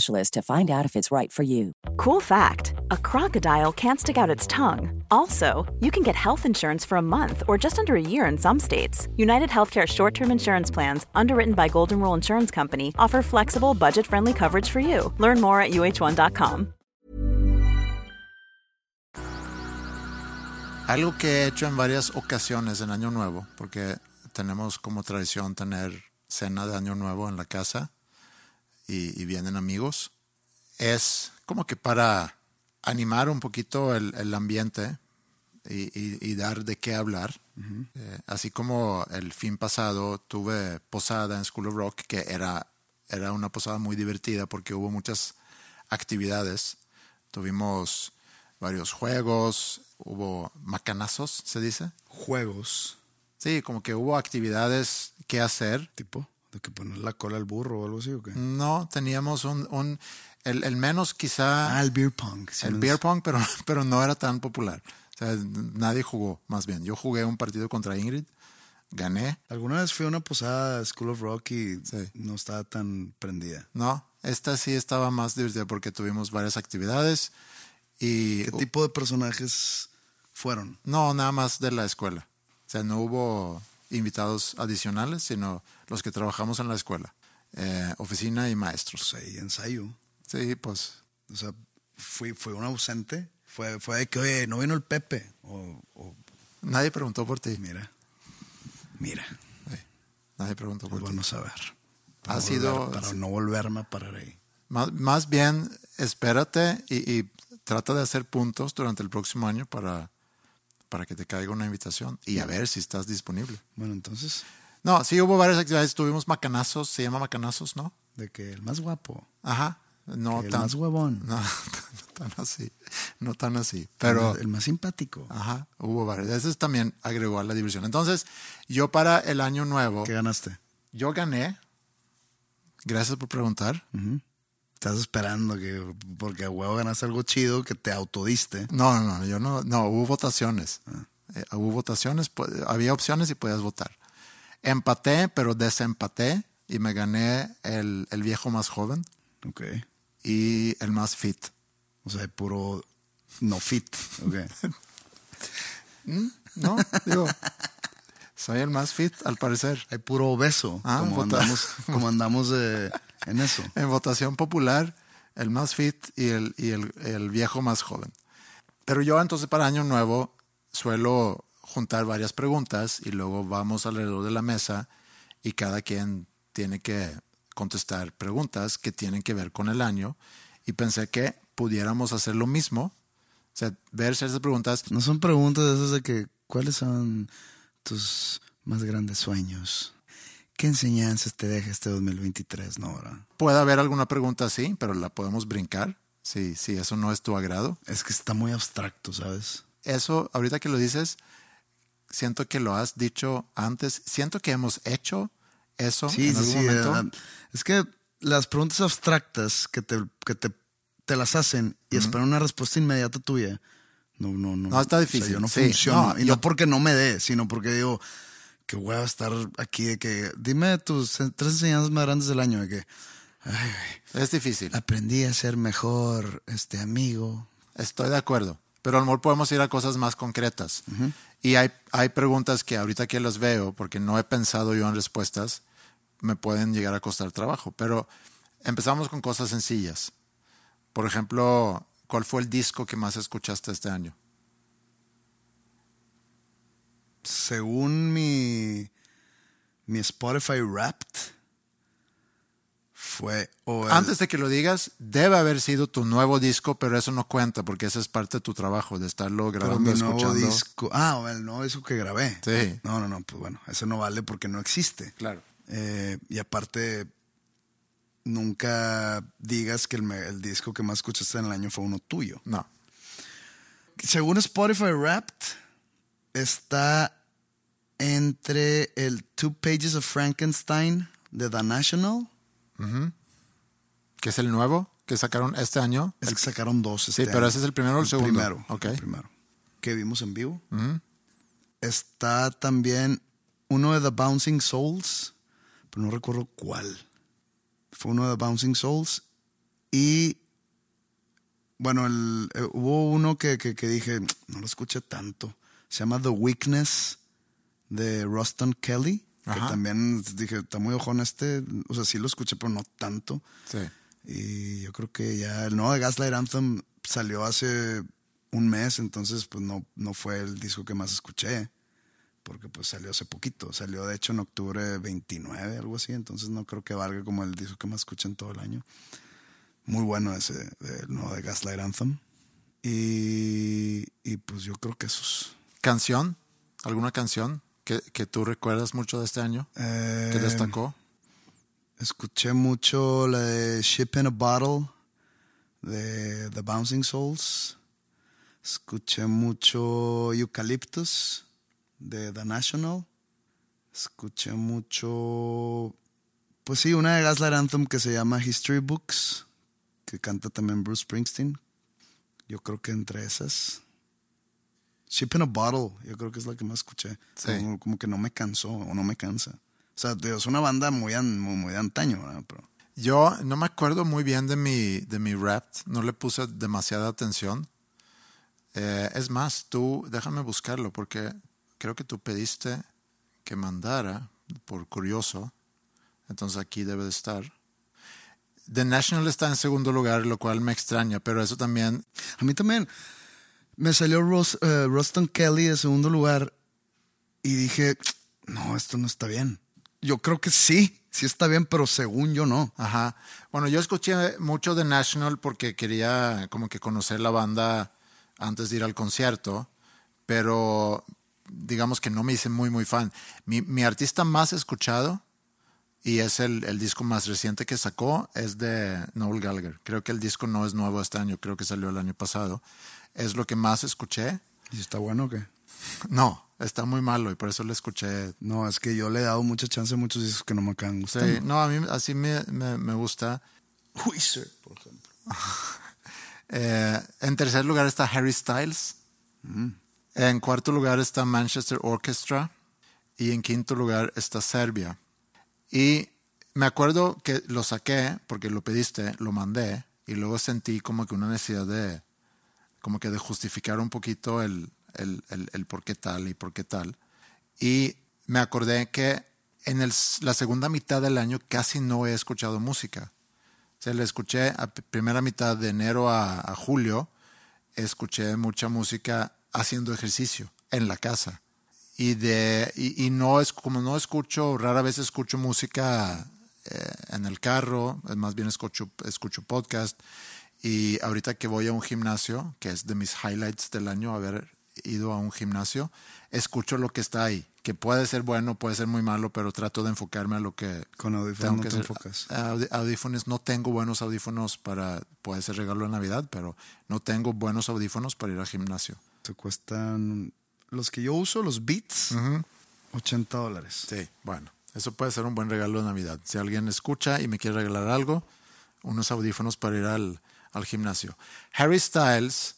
to find out if it's right for you. Cool fact a crocodile can't stick out its tongue. Also, you can get health insurance for a month or just under a year in some states. United Healthcare short term insurance plans, underwritten by Golden Rule Insurance Company, offer flexible, budget friendly coverage for you. Learn more at uh1.com. Algo que he hecho en varias ocasiones en Año Nuevo, porque tenemos como tradición tener cena de Año Nuevo en la casa y, y vienen amigos, es como que para animar un poquito el, el ambiente y, y- y dar de qué hablar. Eh, así como el fin pasado tuve posada en School of Rock, que era, era una posada muy divertida porque hubo muchas actividades. Tuvimos varios juegos, hubo macanazos, se dice. Juegos, Sí, como que hubo actividades que hacer. tipo, de que poner la cola al burro o algo así, ¿o qué? No, teníamos un, un el, el menos quizá Ah, el beer pong. sí, el no beer es- pong, pero, pero no era tan popular. O sea, nadie jugó, más bien. Yo jugué un partido contra Ingrid, gané. Alguna vez fui a una posada de School of Rock y Sí. no estaba tan prendida. No, esta sí estaba más divertida porque tuvimos varias actividades y ¿Qué tipo de personajes fueron? no nada más de la escuela. O sea, no hubo invitados adicionales, sino los que trabajamos en la escuela, Eh, oficina y maestros. Pues ahí ensayo. Sí, pues O sea, fui, fue un ausente. Fue, fue de que, oye, no vino el Pepe. O, o, nadie preguntó por ti. mira, mira, Nadie preguntó por ti. bueno saber. Para, Ha volver- sido- para no volverme a parar ahí. Más, más bien, espérate y, y trata de hacer puntos durante el próximo año para, para que te caiga una invitación y a ver si estás disponible. Bueno, entonces, No, sí hubo varias actividades. Tuvimos macanazos, se llama macanazos, ¿no? de que el más guapo, Ajá. No que el tan, más huevón, no, no tan así. No tan así. Pero, el más simpático. ajá, hubo varias. Ese también agregó a la diversión. Entonces, yo para el año nuevo, ¿Qué ganaste? yo gané. Gracias por preguntar. Estás esperando que, porque a huevo ganaste algo chido que te autodiste. No, no, no, yo no, no, hubo votaciones. Ah. Eh, hubo votaciones, había opciones y podías votar. Empaté, pero desempaté y me gané el, el viejo más joven Ok. y el más fit. O sea, puro no fit. Ok. ¿No? Digo, soy el más fit al parecer. Hay puro obeso. Ah, como, andamos, como andamos eh, en eso. En votación popular, el más fit y el, y el, el viejo más joven. Pero yo entonces para Año Nuevo suelo juntar varias preguntas y luego vamos alrededor de la mesa y cada quien tiene que contestar preguntas que tienen que ver con el año y pensé que pudiéramos hacer lo mismo, o sea, ver ciertas preguntas. No son preguntas de esas de que, ¿cuáles son tus más grandes sueños? ¿Qué enseñanzas te deja este 2023, no, verdad? Puede haber alguna pregunta así, pero la podemos brincar si, si eso no es tu agrado. Es que está muy abstracto, ¿sabes? Eso, ahorita que lo dices, siento que lo has dicho antes, siento que hemos hecho eso Sí, en sí, algún sí. momento. eh, Es que las preguntas abstractas que te, que te, te las hacen y esperan una respuesta inmediata tuya. No, no, no. No, está O sea, difícil, yo no sí. funciono. No, y yo- no porque no me dé, sino porque digo que voy a estar aquí de que dime tus tres enseñanzas más grandes del año. De que ay, Es difícil. aprendí a ser mejor este amigo. Estoy de acuerdo. Pero a lo mejor podemos ir a cosas más concretas. Y hay, hay preguntas que ahorita que las veo, porque no he pensado yo en respuestas, me pueden llegar a costar trabajo. Pero empezamos con cosas sencillas. Por ejemplo, ¿cuál fue el disco que más escuchaste este año? Según mi, mi Spotify Wrapped, fue. o el- Antes de que lo digas, debe haber sido tu nuevo disco, pero eso no cuenta porque esa es parte de tu trabajo, de estarlo Pero grabando, mi nuevo disco. Ah, o el nuevo disco que grabé. Sí. No, no, no, pues bueno, ese no vale porque no existe. Claro. Eh, y aparte, nunca digas que el, el disco que más escuchaste en el año fue uno tuyo. No. Según Spotify Wrapped, está entre el Two Pages of Frankenstein de The National. ¿Que es el nuevo que sacaron este año? Es que sacaron dos. Sí, este pero año. ese es el primero o el segundo. Primero. Ok. el primero. Que vimos en vivo. Está también uno de The Bouncing Souls, pero no recuerdo cuál. Fue uno de The Bouncing Souls. Y bueno, el- eh, hubo uno que, que- que dije, no lo escuché tanto. Se llama The Weakness de Ruston Kelly. Que Ajá. también dije, está muy ojón este. O sea, sí lo escuché, pero no tanto. Sí. Y yo creo que ya el nuevo de Gaslight Anthem salió hace un mes, entonces pues no, no fue el disco que más escuché, porque pues salió hace poquito, salió de hecho en octubre 29, algo así, entonces no creo que valga como el disco que más escuché en todo el año. Muy bueno ese, el nuevo de Gaslight Anthem. Y, y pues yo creo que esos. ¿Canción? ¿Alguna canción que, que tú recuerdas mucho de este año? Eh, ¿Que destacó? Escuché mucho la de Ship in a Bottle de The Bouncing Souls. Escuché mucho Eucalyptus de The National. Escuché mucho. Pues sí, una de Gaslight Anthem que se llama History Books, que canta también Bruce Springsteen. Yo creo que entre esas. Ship in a Bottle, yo creo que es la que más escuché. Sí. Como, como que no me cansó o no me cansa. O sea, es una banda muy, an- muy, muy de antaño, ¿verdad? Pero Yo no me acuerdo muy bien de mi, de mi rap, no le puse demasiada atención. Eh, es más, tú, déjame buscarlo porque creo que tú pediste que mandara por curioso. Entonces aquí debe de estar. The National está en segundo lugar, lo cual me extraña, pero eso también a mí también me salió Ros- eh, Ruston Kelly de segundo lugar y dije, no, esto no está bien. Yo creo que sí, sí está bien, pero según yo no. Ajá. Bueno, yo escuché mucho de National porque quería como que conocer la banda antes de ir al concierto, pero digamos que no me hice muy, muy fan. Mi, mi artista más escuchado, y es el, el disco más reciente que sacó, es de Noel Gallagher. Creo que el disco no es nuevo este año, creo que salió el año pasado. Es lo que más escuché. ¿Y está bueno o qué? No, está muy malo y por eso lo escuché No, es que yo le he dado mucha chance a muchos discos que no me acaban Sí, gustando. no, a mí así me, me, me gusta. Wizard, por ejemplo. Eh, en tercer lugar está Harry Styles. En cuarto lugar está Manchester Orchestra. Y en quinto lugar está Serbia. Y me acuerdo que lo saqué porque lo pediste, lo mandé. Y luego sentí como que una necesidad de, como que de justificar un poquito el, el, el, por qué tal y por qué tal. Y me acordé que en el, la segunda mitad del año casi no he escuchado música. O sea, le escuché a primera mitad de enero a, julio, escuché mucha música haciendo ejercicio en la casa. Y, de, y, no es como no escucho, rara vez escucho música eh, en el carro, más bien escucho, escucho podcast. Y ahorita que voy a un gimnasio, que es de mis highlights del año, haber ido a un gimnasio, escucho lo que está ahí, que puede ser bueno, puede ser muy malo, pero trato de enfocarme a lo que Con audífonos no te enfocas. Audífonos, no tengo buenos audífonos para, puede ser regalo de Navidad, pero no tengo buenos audífonos para ir al gimnasio. Se cuestan, los que yo uso, los Beats, 80 dólares. Sí, bueno, eso puede ser un buen regalo de Navidad. Si alguien escucha y me quiere regalar algo, unos audífonos para ir al, al gimnasio. Harry Styles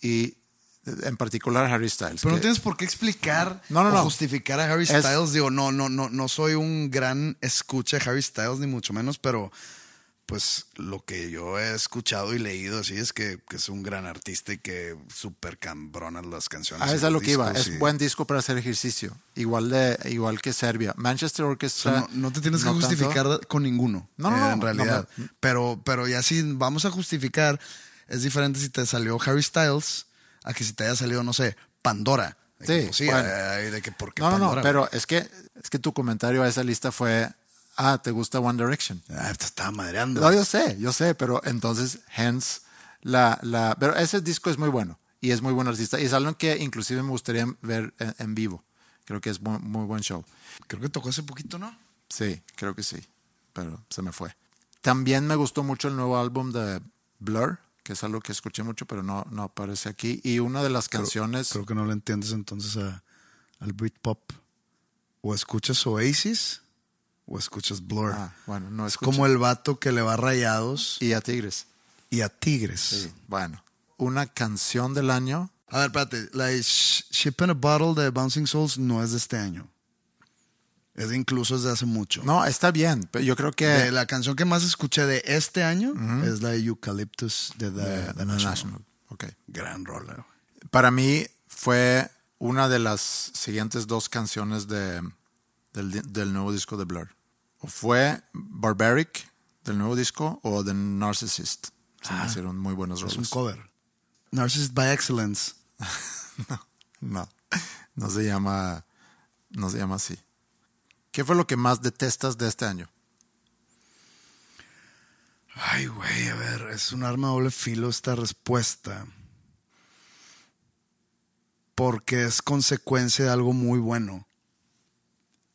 y en particular Harry Styles. Pero no tienes por qué explicar No, no, o no. justificar a Harry Es- Styles. Digo, no, no, no, no soy un gran escucha de Harry Styles, ni mucho menos, pero pues lo que yo he escuchado y leído así es que, que es un gran artista y que súper cambronas las canciones. Ah, es a lo que iba. Es buen disco para hacer ejercicio. Igual de igual que Serbia. Manchester O Orchestra. sea, no, no te tienes que tanto. justificar con ninguno. No, no, eh, no, En realidad. no, pero, pero ya si vamos a justificar, es diferente si te salió Harry Styles a que si te haya salido, no sé, Pandora. De que, Sí, pues, sí, bueno. de que por qué No, no, pero es que, es que tu comentario a esa lista fue, ah, ¿te gusta One Direction? Ah, te estaba madreando. No, yo sé, yo sé, pero entonces, hence, la, la, pero ese disco es muy bueno y es muy buen artista y es algo que inclusive me gustaría ver en, en vivo. Creo que es muy, muy buen show. Creo que tocó hace poquito, ¿no? Sí, creo que sí, pero se me fue. También me gustó mucho el nuevo álbum de Blur, que es algo que escuché mucho, pero no, no aparece aquí. Y una de las canciones. Creo que no le entiendes entonces a, al Britpop. O escuchas Oasis o escuchas Blur. Ah, bueno, no es como el vato que le va a rayados Y a Tigres. y a Tigres. Sí. Bueno, una canción del año. A ver, espérate. La de Ship in a Bottle de Bouncing Souls no es de este año. Es de incluso es de hace mucho. No, está bien, pero yo creo que. De la canción que más escuché de este año es la de Eucalyptus de The, de- The de National. National. Ok. Gran rola. güey. Para mí fue una de las siguientes dos canciones de, del nuevo disco de Blur. O fue Barbaric del nuevo disco o The Narcissist. Se me hicieron muy buenos Ah. Es un roles. cover. Narcissist by Excellence. No, no se llama, no se llama así. ¿Qué fue lo que más detestas de este año? Ay, güey, a ver, es un arma doble filo esta respuesta. Porque es consecuencia de algo muy bueno.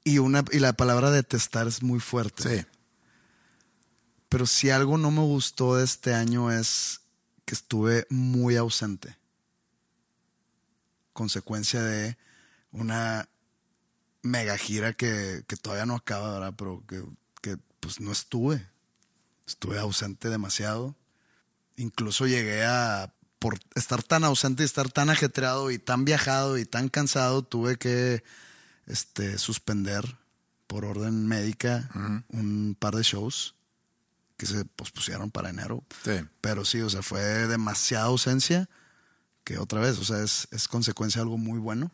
Y, una, y la palabra detestar es muy fuerte. Sí, Pero si algo no me gustó de este año es que estuve muy ausente. Consecuencia de una mega gira que, que todavía no acaba, ¿verdad? Pero que, que, pues no estuve. Estuve ausente demasiado. Incluso llegué a, por estar tan ausente y estar tan ajetreado y tan viajado y tan cansado, tuve que este, suspender por orden médica un par de shows que se pospusieron para enero. sí. Pero sí, o sea, fue demasiada ausencia que otra vez, o sea, es, es consecuencia de algo muy bueno.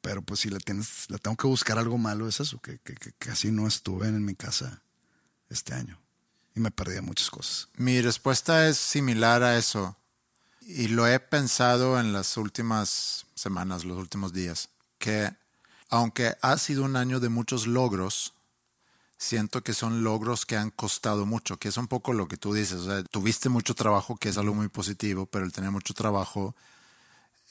Pero pues si le tienes, le tengo que buscar algo malo, es eso, que, que, que casi no estuve en mi casa este año. Y me perdí de muchas cosas. Mi respuesta es similar a eso. Y lo he pensado en las últimas semanas, los últimos días, que aunque ha sido un año de muchos logros, siento que son logros que han costado mucho, que es un poco lo que tú dices. O sea, tuviste mucho trabajo, que es algo muy positivo, pero el tener mucho trabajo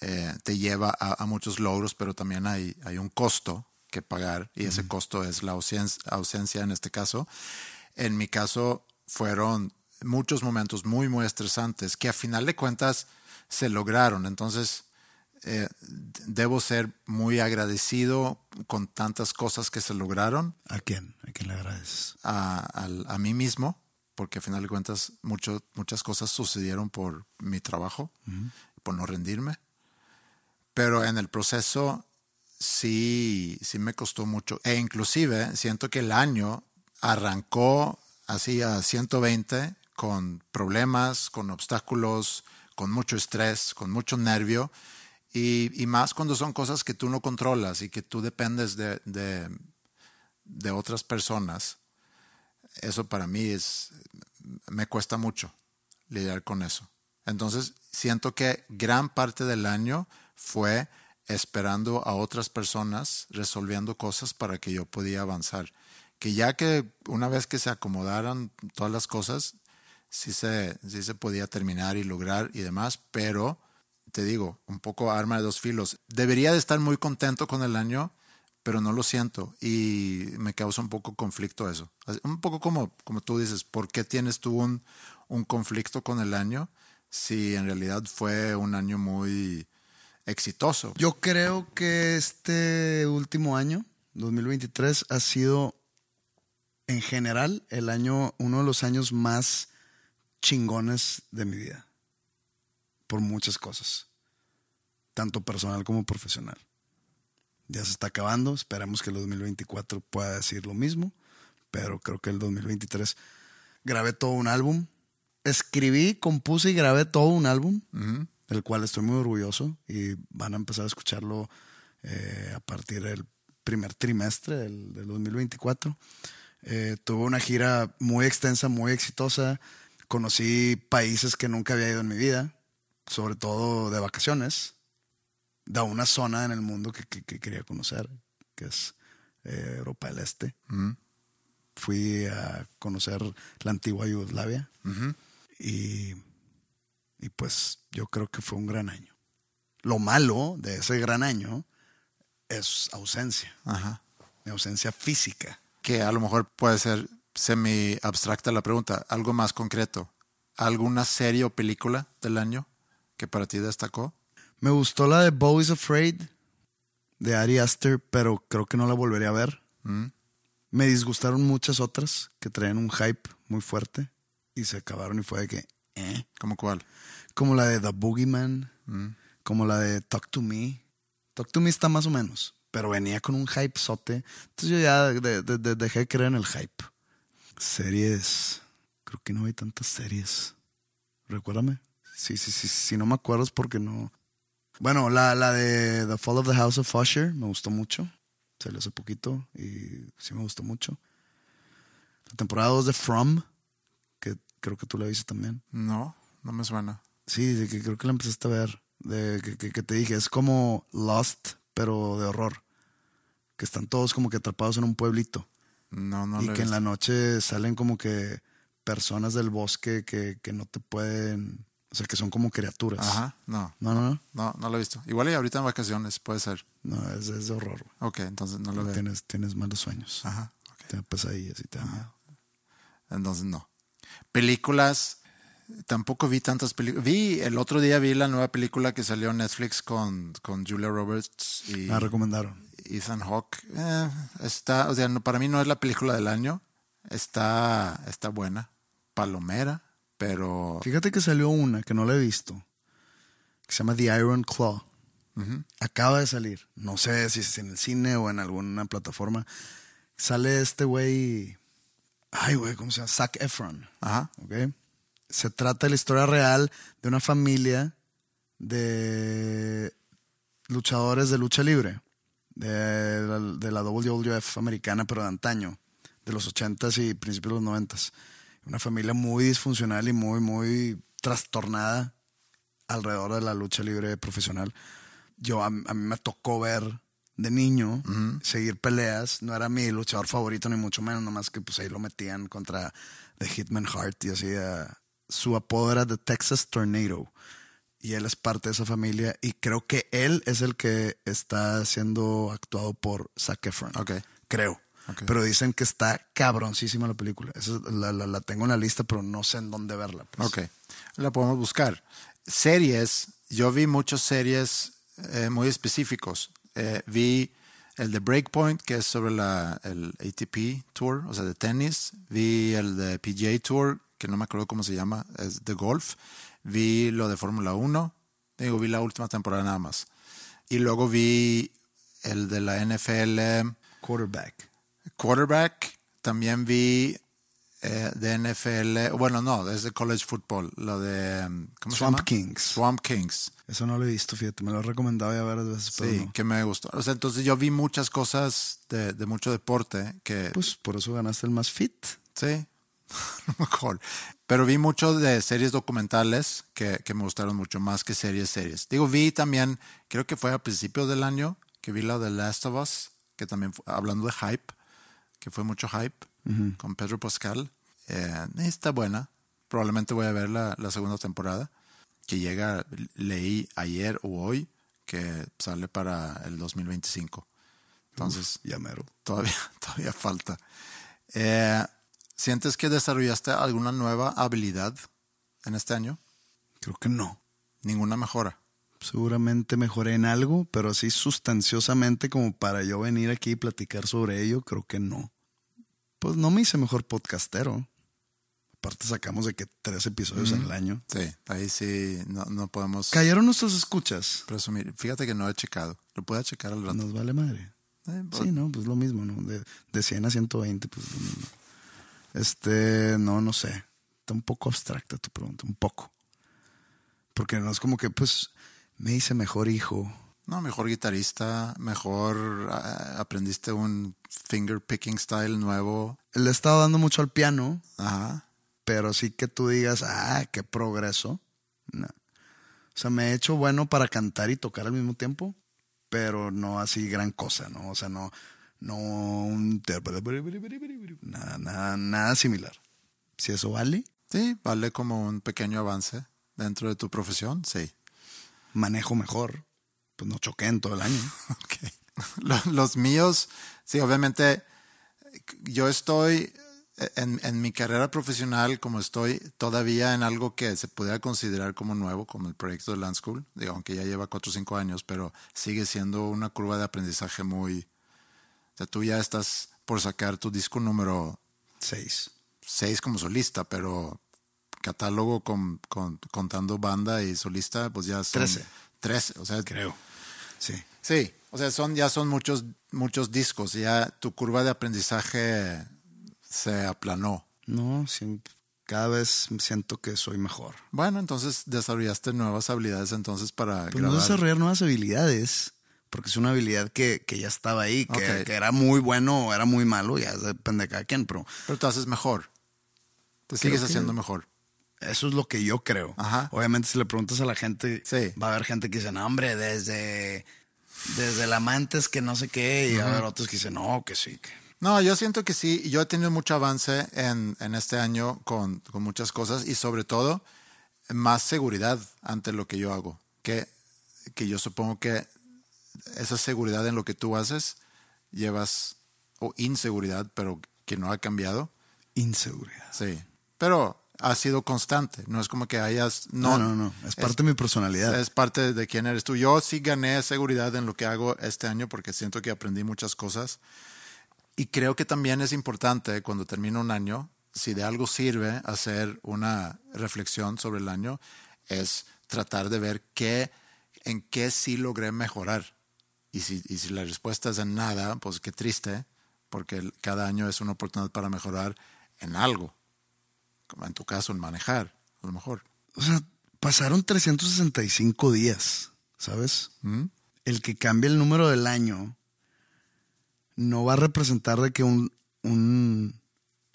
eh, te lleva a, a muchos logros, pero también hay, hay un costo que pagar y ese costo es la ausencia, ausencia en este caso. En mi caso fueron muchos momentos muy, muy estresantes que a final de cuentas se lograron. Entonces, eh, debo ser muy agradecido con tantas cosas que se lograron ¿A quién? ¿A quién le agradeces? a, al- a mí mismo, porque a final de cuentas mucho, muchas cosas sucedieron por mi trabajo, por no rendirme. Pero en el proceso sí, sí me costó mucho. E inclusive siento que el año arrancó así a 120 con problemas, con obstáculos, con mucho estrés, con mucho nervio. Y, más cuando son cosas que tú no controlas y que tú dependes de, de, de otras personas. Eso para mí es, me cuesta mucho lidiar con eso. Entonces, siento que gran parte del año fue esperando a otras personas, resolviendo cosas para que yo podía avanzar. Que ya que una vez que se acomodaran todas las cosas, sí se, sí se podía terminar y lograr y demás, pero te digo, un poco arma de dos filos. Debería de estar muy contento con el año, pero no lo siento y me causa un poco conflicto eso. Un poco como, como tú dices, ¿por qué tienes tú un, un conflicto con el año si en realidad fue un año muy exitoso? Yo creo que este último año, 2023, ha sido en general el año, uno de los años más chingones de mi vida. Por muchas cosas. Tanto personal como profesional. Ya se está acabando. Esperamos que el 2024 pueda decir lo mismo. Pero creo que el 2023 grabé todo un álbum. Escribí, compuse y grabé todo un álbum. Del cual estoy muy orgulloso. Y van a empezar a escucharlo eh, a partir del primer trimestre del, del 2024. Eh, tuve una gira muy extensa, muy exitosa. Conocí países que nunca había ido en mi vida, sobre todo de vacaciones, de una zona en el mundo que, que- que quería conocer, que es eh, Europa del Este. Fui a conocer la antigua Yugoslavia y, y pues yo creo que fue un gran año. Lo malo de ese gran año es ausencia, Ajá. mi ausencia física. Que a lo mejor puede ser semi abstracta la pregunta, algo más concreto. ¿Alguna serie o película del año que para ti destacó? Me gustó la de Bo is Afraid de Ari Aster, pero creo que no la volvería a ver. Mm. Me disgustaron muchas otras que traían un hype muy fuerte y se acabaron y fue de que, eh. ¿Cómo cuál? Como la de The Boogeyman, Mm. como la de Talk to Me. Talk to Me está más o menos, pero venía con un hype sote. Entonces yo ya de- de- de- dejé de creer en el hype. Series. Creo que no hay tantas series. Recuérdame. Sí, sí, sí. Si no me acuerdo es porque no. Bueno, la, la de The Fall of the House of Usher me gustó mucho. Salió hace poquito y sí me gustó mucho. La temporada 2 de From, que creo que tú la viste también. No, no me suena. Sí, de que creo que la empezaste a ver. De que, que- que te dije, es como Lost, pero de horror. Que están todos como que atrapados en un pueblito. No, no y que en la noche salen como que personas del bosque que, que no te pueden. O sea, que son como criaturas. Ajá, no. No, no, no. No, no lo he visto. Igual y ahorita en vacaciones, puede ser. No, es, es de horror. güey. Ok, entonces no lo veo. Tienes, tienes malos sueños. Ajá, ok. Tienes pesadillas y te da miedo. Entonces no. Películas, tampoco vi tantas películas. Vi, el otro día vi la nueva película que salió en Netflix con, con Julia Roberts y la recomendaron. Ethan Hawke. Eh, está, o sea, no- para mí no es la película del año. Está, está buena, palomera, pero Fíjate que salió una que no la he visto. Que se llama The Iron Claw. Acaba de salir. No sé si es en el cine o en alguna plataforma. Sale este güey. Ay, güey, ¿cómo se llama? Zac Efron. ajá, ¿ok? Se trata de la historia real de una familia de luchadores de lucha libre, de la, de la WWF americana, pero de antaño, de los 80s y principios de los 90s. Una familia muy disfuncional y muy, muy trastornada alrededor de la lucha libre profesional. Yo, a, a mí me tocó ver de niño, seguir peleas. No era mi luchador favorito, ni mucho menos, nomás que pues ahí lo metían contra The Hitman Hart y así. su apodo era The Texas Tornado. Y él es parte de esa familia. Y creo que él es el que está siendo actuado por Zac Efron. Ok. Creo. Ok. Pero dicen que está cabroncísima la película. Esa es- la, la- la tengo en la lista, pero no sé en dónde verla. pues. ok. La podemos buscar. Series, yo vi muchas series eh, muy específicos. Eh, vi el de Breakpoint, que es sobre la, el ATP Tour, o sea, de tenis. Vi el de PGA Tour, que no me acuerdo cómo se llama, es de golf. Vi lo de Fórmula 1. Digo, vi la última temporada nada más. Y luego vi el de la NFL Quarterback. Quarterback. También vi eh, de NFL. Bueno, no, es de college football. Lo de. um, ¿Cómo Swamp se llama? Kings. Swamp Kings. Eso no lo he visto, fíjate. Me lo he recomendado ya varias veces, pero Sí, no. que me gustó. O sea, entonces yo vi muchas cosas de, de mucho deporte que. Pues por eso ganaste el más fit. Sí, mejor. Pero vi mucho de series documentales que, que me gustaron mucho más que series, series. Digo, vi también, creo que fue a principios del año, que vi la de Last of Us, que también, fue- hablando de hype, que fue mucho hype, con Pedro Pascal. Eh, está buena. Probablemente voy a ver la, la segunda temporada, que llega, leí ayer o hoy, que sale para el 2025. Entonces, Ya mero. todavía, todavía falta. Eh, ¿Sientes que desarrollaste alguna nueva habilidad en este año? Creo que no. Ninguna mejora. Seguramente mejoré en algo, pero así sustanciosamente como para yo venir aquí y platicar sobre ello, creo que no. Pues no me hice mejor podcastero. Aparte sacamos de que tres episodios en el año. Sí, ahí sí no, no podemos Cayeron nuestros escuchas. presumir. Fíjate que no he checado. Lo puedo checar al rato. Nos vale madre. Eh, pues, Sí, no, pues lo mismo, ¿no? De, de 100 a 120, pues lo mismo. Este, no, no sé. Está un poco abstracta tu pregunta, un poco. Porque no es como que, pues, me hice mejor hijo. No, mejor guitarrista, mejor ah, aprendiste un finger picking style nuevo. Le he estado dando mucho al piano, Ajá. pero sí que tú digas, ah, qué progreso. No. O sea, me he hecho bueno para cantar y tocar al mismo tiempo, pero no así gran cosa, ¿no? O sea, no, no un... Nada, nada, nada similar. Si eso vale, Sí, vale como un pequeño avance dentro de tu profesión, sí. Manejo mejor. Pues no choqué en todo el año. Los míos, sí, obviamente yo estoy en, en, mi carrera profesional, como estoy todavía en algo que se pudiera considerar como nuevo, como el proyecto de Land School, digo, aunque ya lleva cuatro o cinco años, pero sigue siendo una curva de aprendizaje muy... O sea, tú ya estás por sacar tu disco número... Seis. Seis como solista, pero catálogo con, con, contando banda y solista, pues ya son... Trece. Trece, o sea... Creo. Sí. Sí, o sea, son, ya son muchos, muchos discos, ya tu curva de aprendizaje se aplanó. No, cada vez siento que soy mejor. Bueno, entonces desarrollaste nuevas habilidades entonces para pues grabar. No desarrollar nuevas habilidades, porque es una habilidad que, que ya estaba ahí, que, okay. que, era muy bueno o era muy malo, ya depende de cada quien, pero... Pero tú haces mejor. Te sigues haciendo mejor. Eso es lo que yo creo. Ajá. Obviamente si le preguntas a la gente, sí. va a haber gente que dice, no, hombre, desde, desde el amante es que no sé qué, y -huh. a haber otros que dicen, no, que sí, que... No, yo siento que sí. Yo he tenido mucho avance en, en este año con, con, muchas cosas y sobre todo más seguridad ante lo que yo hago. Que, que yo supongo que esa seguridad en lo que tú haces llevas, o inseguridad, pero que no ha cambiado. Inseguridad. Sí. Pero ha sido constante. No es como que hayas. No, no, no. no. Es parte es, de mi personalidad. Es parte de quién eres tú. Yo sí gané seguridad en lo que hago este año porque siento que aprendí muchas cosas. Y creo que también es importante cuando termina un año, si de algo sirve hacer una reflexión sobre el año, es tratar de ver qué, en qué sí logré mejorar. Y si, y si la respuesta es en nada, pues qué triste, porque cada año es una oportunidad para mejorar en algo. Como en tu caso, en manejar, a lo mejor. O sea, pasaron 365 días, ¿sabes? ¿Mm? El que cambie el número del año no va a representar de que un, un,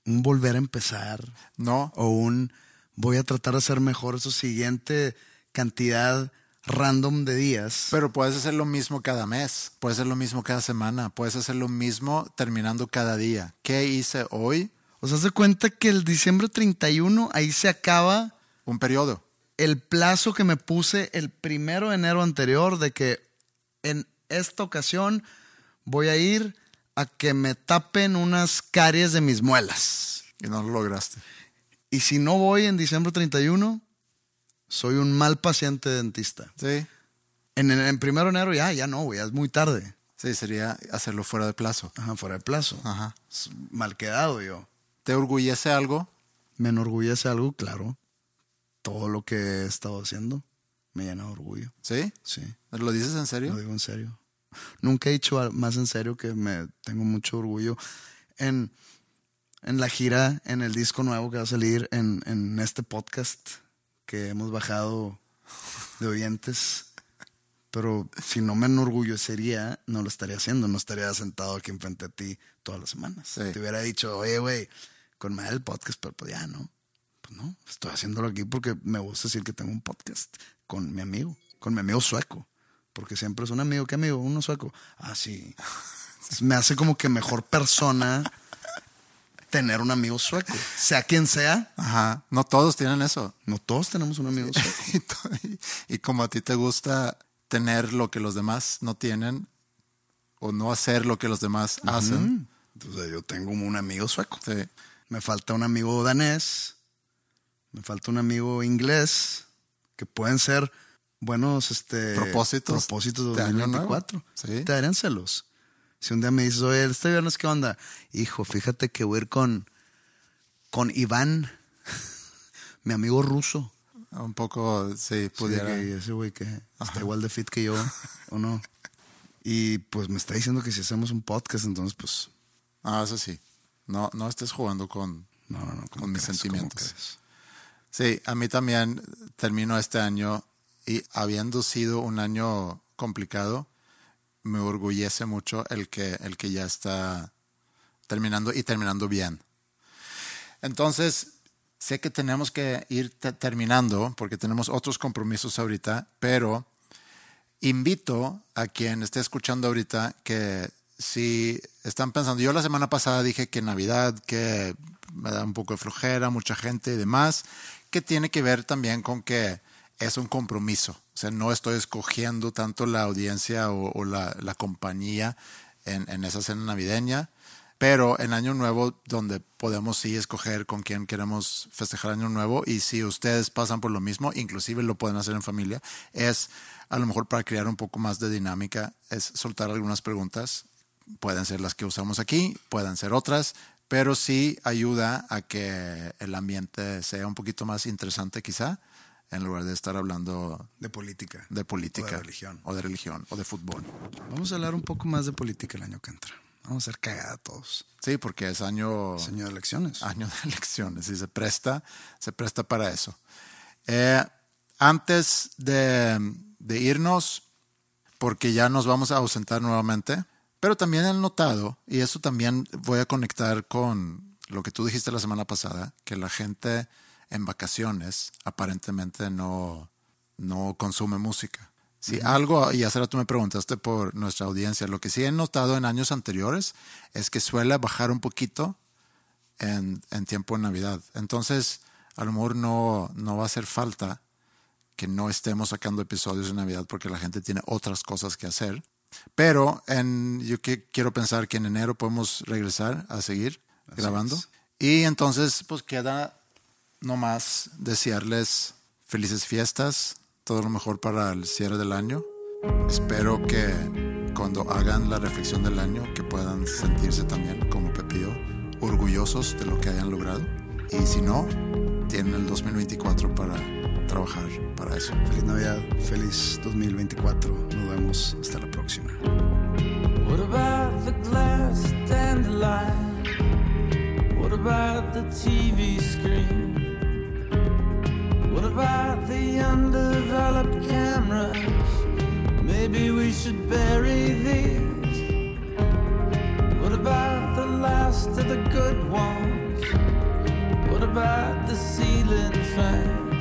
un, volver a empezar. No. O un voy a tratar de hacer mejor su siguiente cantidad random de días. Pero puedes hacer lo mismo cada mes, puedes hacer lo mismo cada semana, puedes hacer lo mismo terminando cada día. ¿Qué hice hoy? O sea, se cuenta que el diciembre 31 ahí se acaba un periodo. El plazo que me puse el primero de enero anterior de que en esta ocasión voy a ir a que me tapen unas caries de mis muelas. Y no lo lograste. Y si no voy en diciembre 31, soy un mal paciente dentista. Sí. En, en, en primero de enero ya, ya no, ya es muy tarde. Sí, sería hacerlo fuera de plazo. Ajá, fuera de plazo. Ajá. Mal quedado yo. ¿Te orgullece algo? Me enorgullece algo, claro. Todo lo que he estado haciendo me llena de orgullo. ¿Sí? Sí. ¿Lo dices en serio? Lo digo en serio. Nunca he dicho más en serio que me tengo mucho orgullo en, en la gira, en el disco nuevo que va a salir, en, en este podcast que hemos bajado de oyentes. Pero si no me enorgullecería, no lo estaría haciendo. No estaría sentado aquí enfrente a ti todas las semanas. Sí. Te hubiera dicho, oye, güey, con el podcast, pero pues ya no. Pues no, estoy haciéndolo aquí porque me gusta decir que tengo un podcast con mi amigo, con mi amigo sueco. Porque siempre es un amigo, ¿qué amigo? Uno sueco. Ah, sí. Me hace como que mejor persona tener un amigo sueco. Sea quien sea. Ajá. No todos tienen eso. No todos tenemos un amigo sueco. y, y como a ti te gusta tener lo que los demás no tienen o no hacer lo que los demás uh -huh. hacen. Entonces yo tengo un amigo sueco. Sí. Me falta un amigo danés. Me falta un amigo inglés. Que pueden ser buenos este, propósitos, propósitos de 2024. Sí. Celos. Si un día me dices, oye, este viernes, ¿qué onda? Hijo, fíjate que voy a ir con, con Iván, mi amigo ruso. Un poco, sí, pudiera. Sí, ese güey que Ajá. está igual de fit que yo, ¿o no? Y pues me está diciendo que si hacemos un podcast, entonces pues... Ah, eso sí. No, no estés jugando con, no, no, no, con mis sentimientos. Sí, a mí también termino este año y habiendo sido un año complicado, me orgullece mucho el que, el que ya está terminando y terminando bien. Entonces, sé que tenemos que ir terminando porque tenemos otros compromisos ahorita, pero invito a quien esté escuchando ahorita que si están pensando, yo la semana pasada dije que Navidad, que me da un poco de flojera, mucha gente y demás, que tiene que ver también con que es un compromiso. O sea, no estoy escogiendo tanto la audiencia o, la, la, compañía en, en, esa cena navideña, pero en Año Nuevo, donde podemos sí escoger con quién queremos festejar Año Nuevo, y si ustedes pasan por lo mismo, inclusive lo pueden hacer en familia, es a lo mejor para crear un poco más de dinámica, es soltar algunas preguntas. Pueden ser las que usamos aquí, pueden ser otras, pero sí ayuda a que el ambiente sea un poquito más interesante quizá, en lugar de estar hablando De política. de política. O de religión. O de religión, o de fútbol. Vamos a hablar un poco más de política el año que entra. Vamos a hacer cagada a todos. Sí, porque es año, Señor de elecciones. año de elecciones y se presta, se presta para eso. Eh, antes de, de irnos, porque ya nos vamos a ausentar nuevamente, pero también he notado, y eso también voy a conectar con lo que tú dijiste la semana pasada, que la gente en vacaciones aparentemente no, no consume música. Si algo, y hace rato me preguntaste por nuestra audiencia, lo que sí he notado en años anteriores es que suele bajar un poquito en, en tiempo de Navidad. Entonces, a lo mejor no, no va a hacer falta que no estemos sacando episodios de Navidad porque la gente tiene otras cosas que hacer. Pero en, yo que, quiero pensar que en enero podemos regresar a seguir Así grabando. es. Y entonces, pues queda nomás desearles felices fiestas, todo lo mejor para el cierre del año. Espero que cuando hagan la reflexión del año, que puedan sentirse también como Pepillo, orgullosos de lo que hayan logrado. Y si no, tienen el 2024 para trabajar para eso. Feliz Navidad, feliz 2024. Nos vemos hasta la próxima. What about the glass dandelion? What about the TV screen? What about the undeveloped cameras? Maybe we should bury these. What about the last of the good ones? What about the ceiling fans?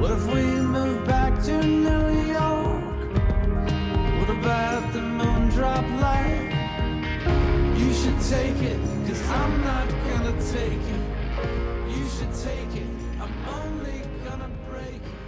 What if we move back to New York? What about the moon drop light? You should take it, cause I'm not gonna take it. You should take it, I'm only gonna break it.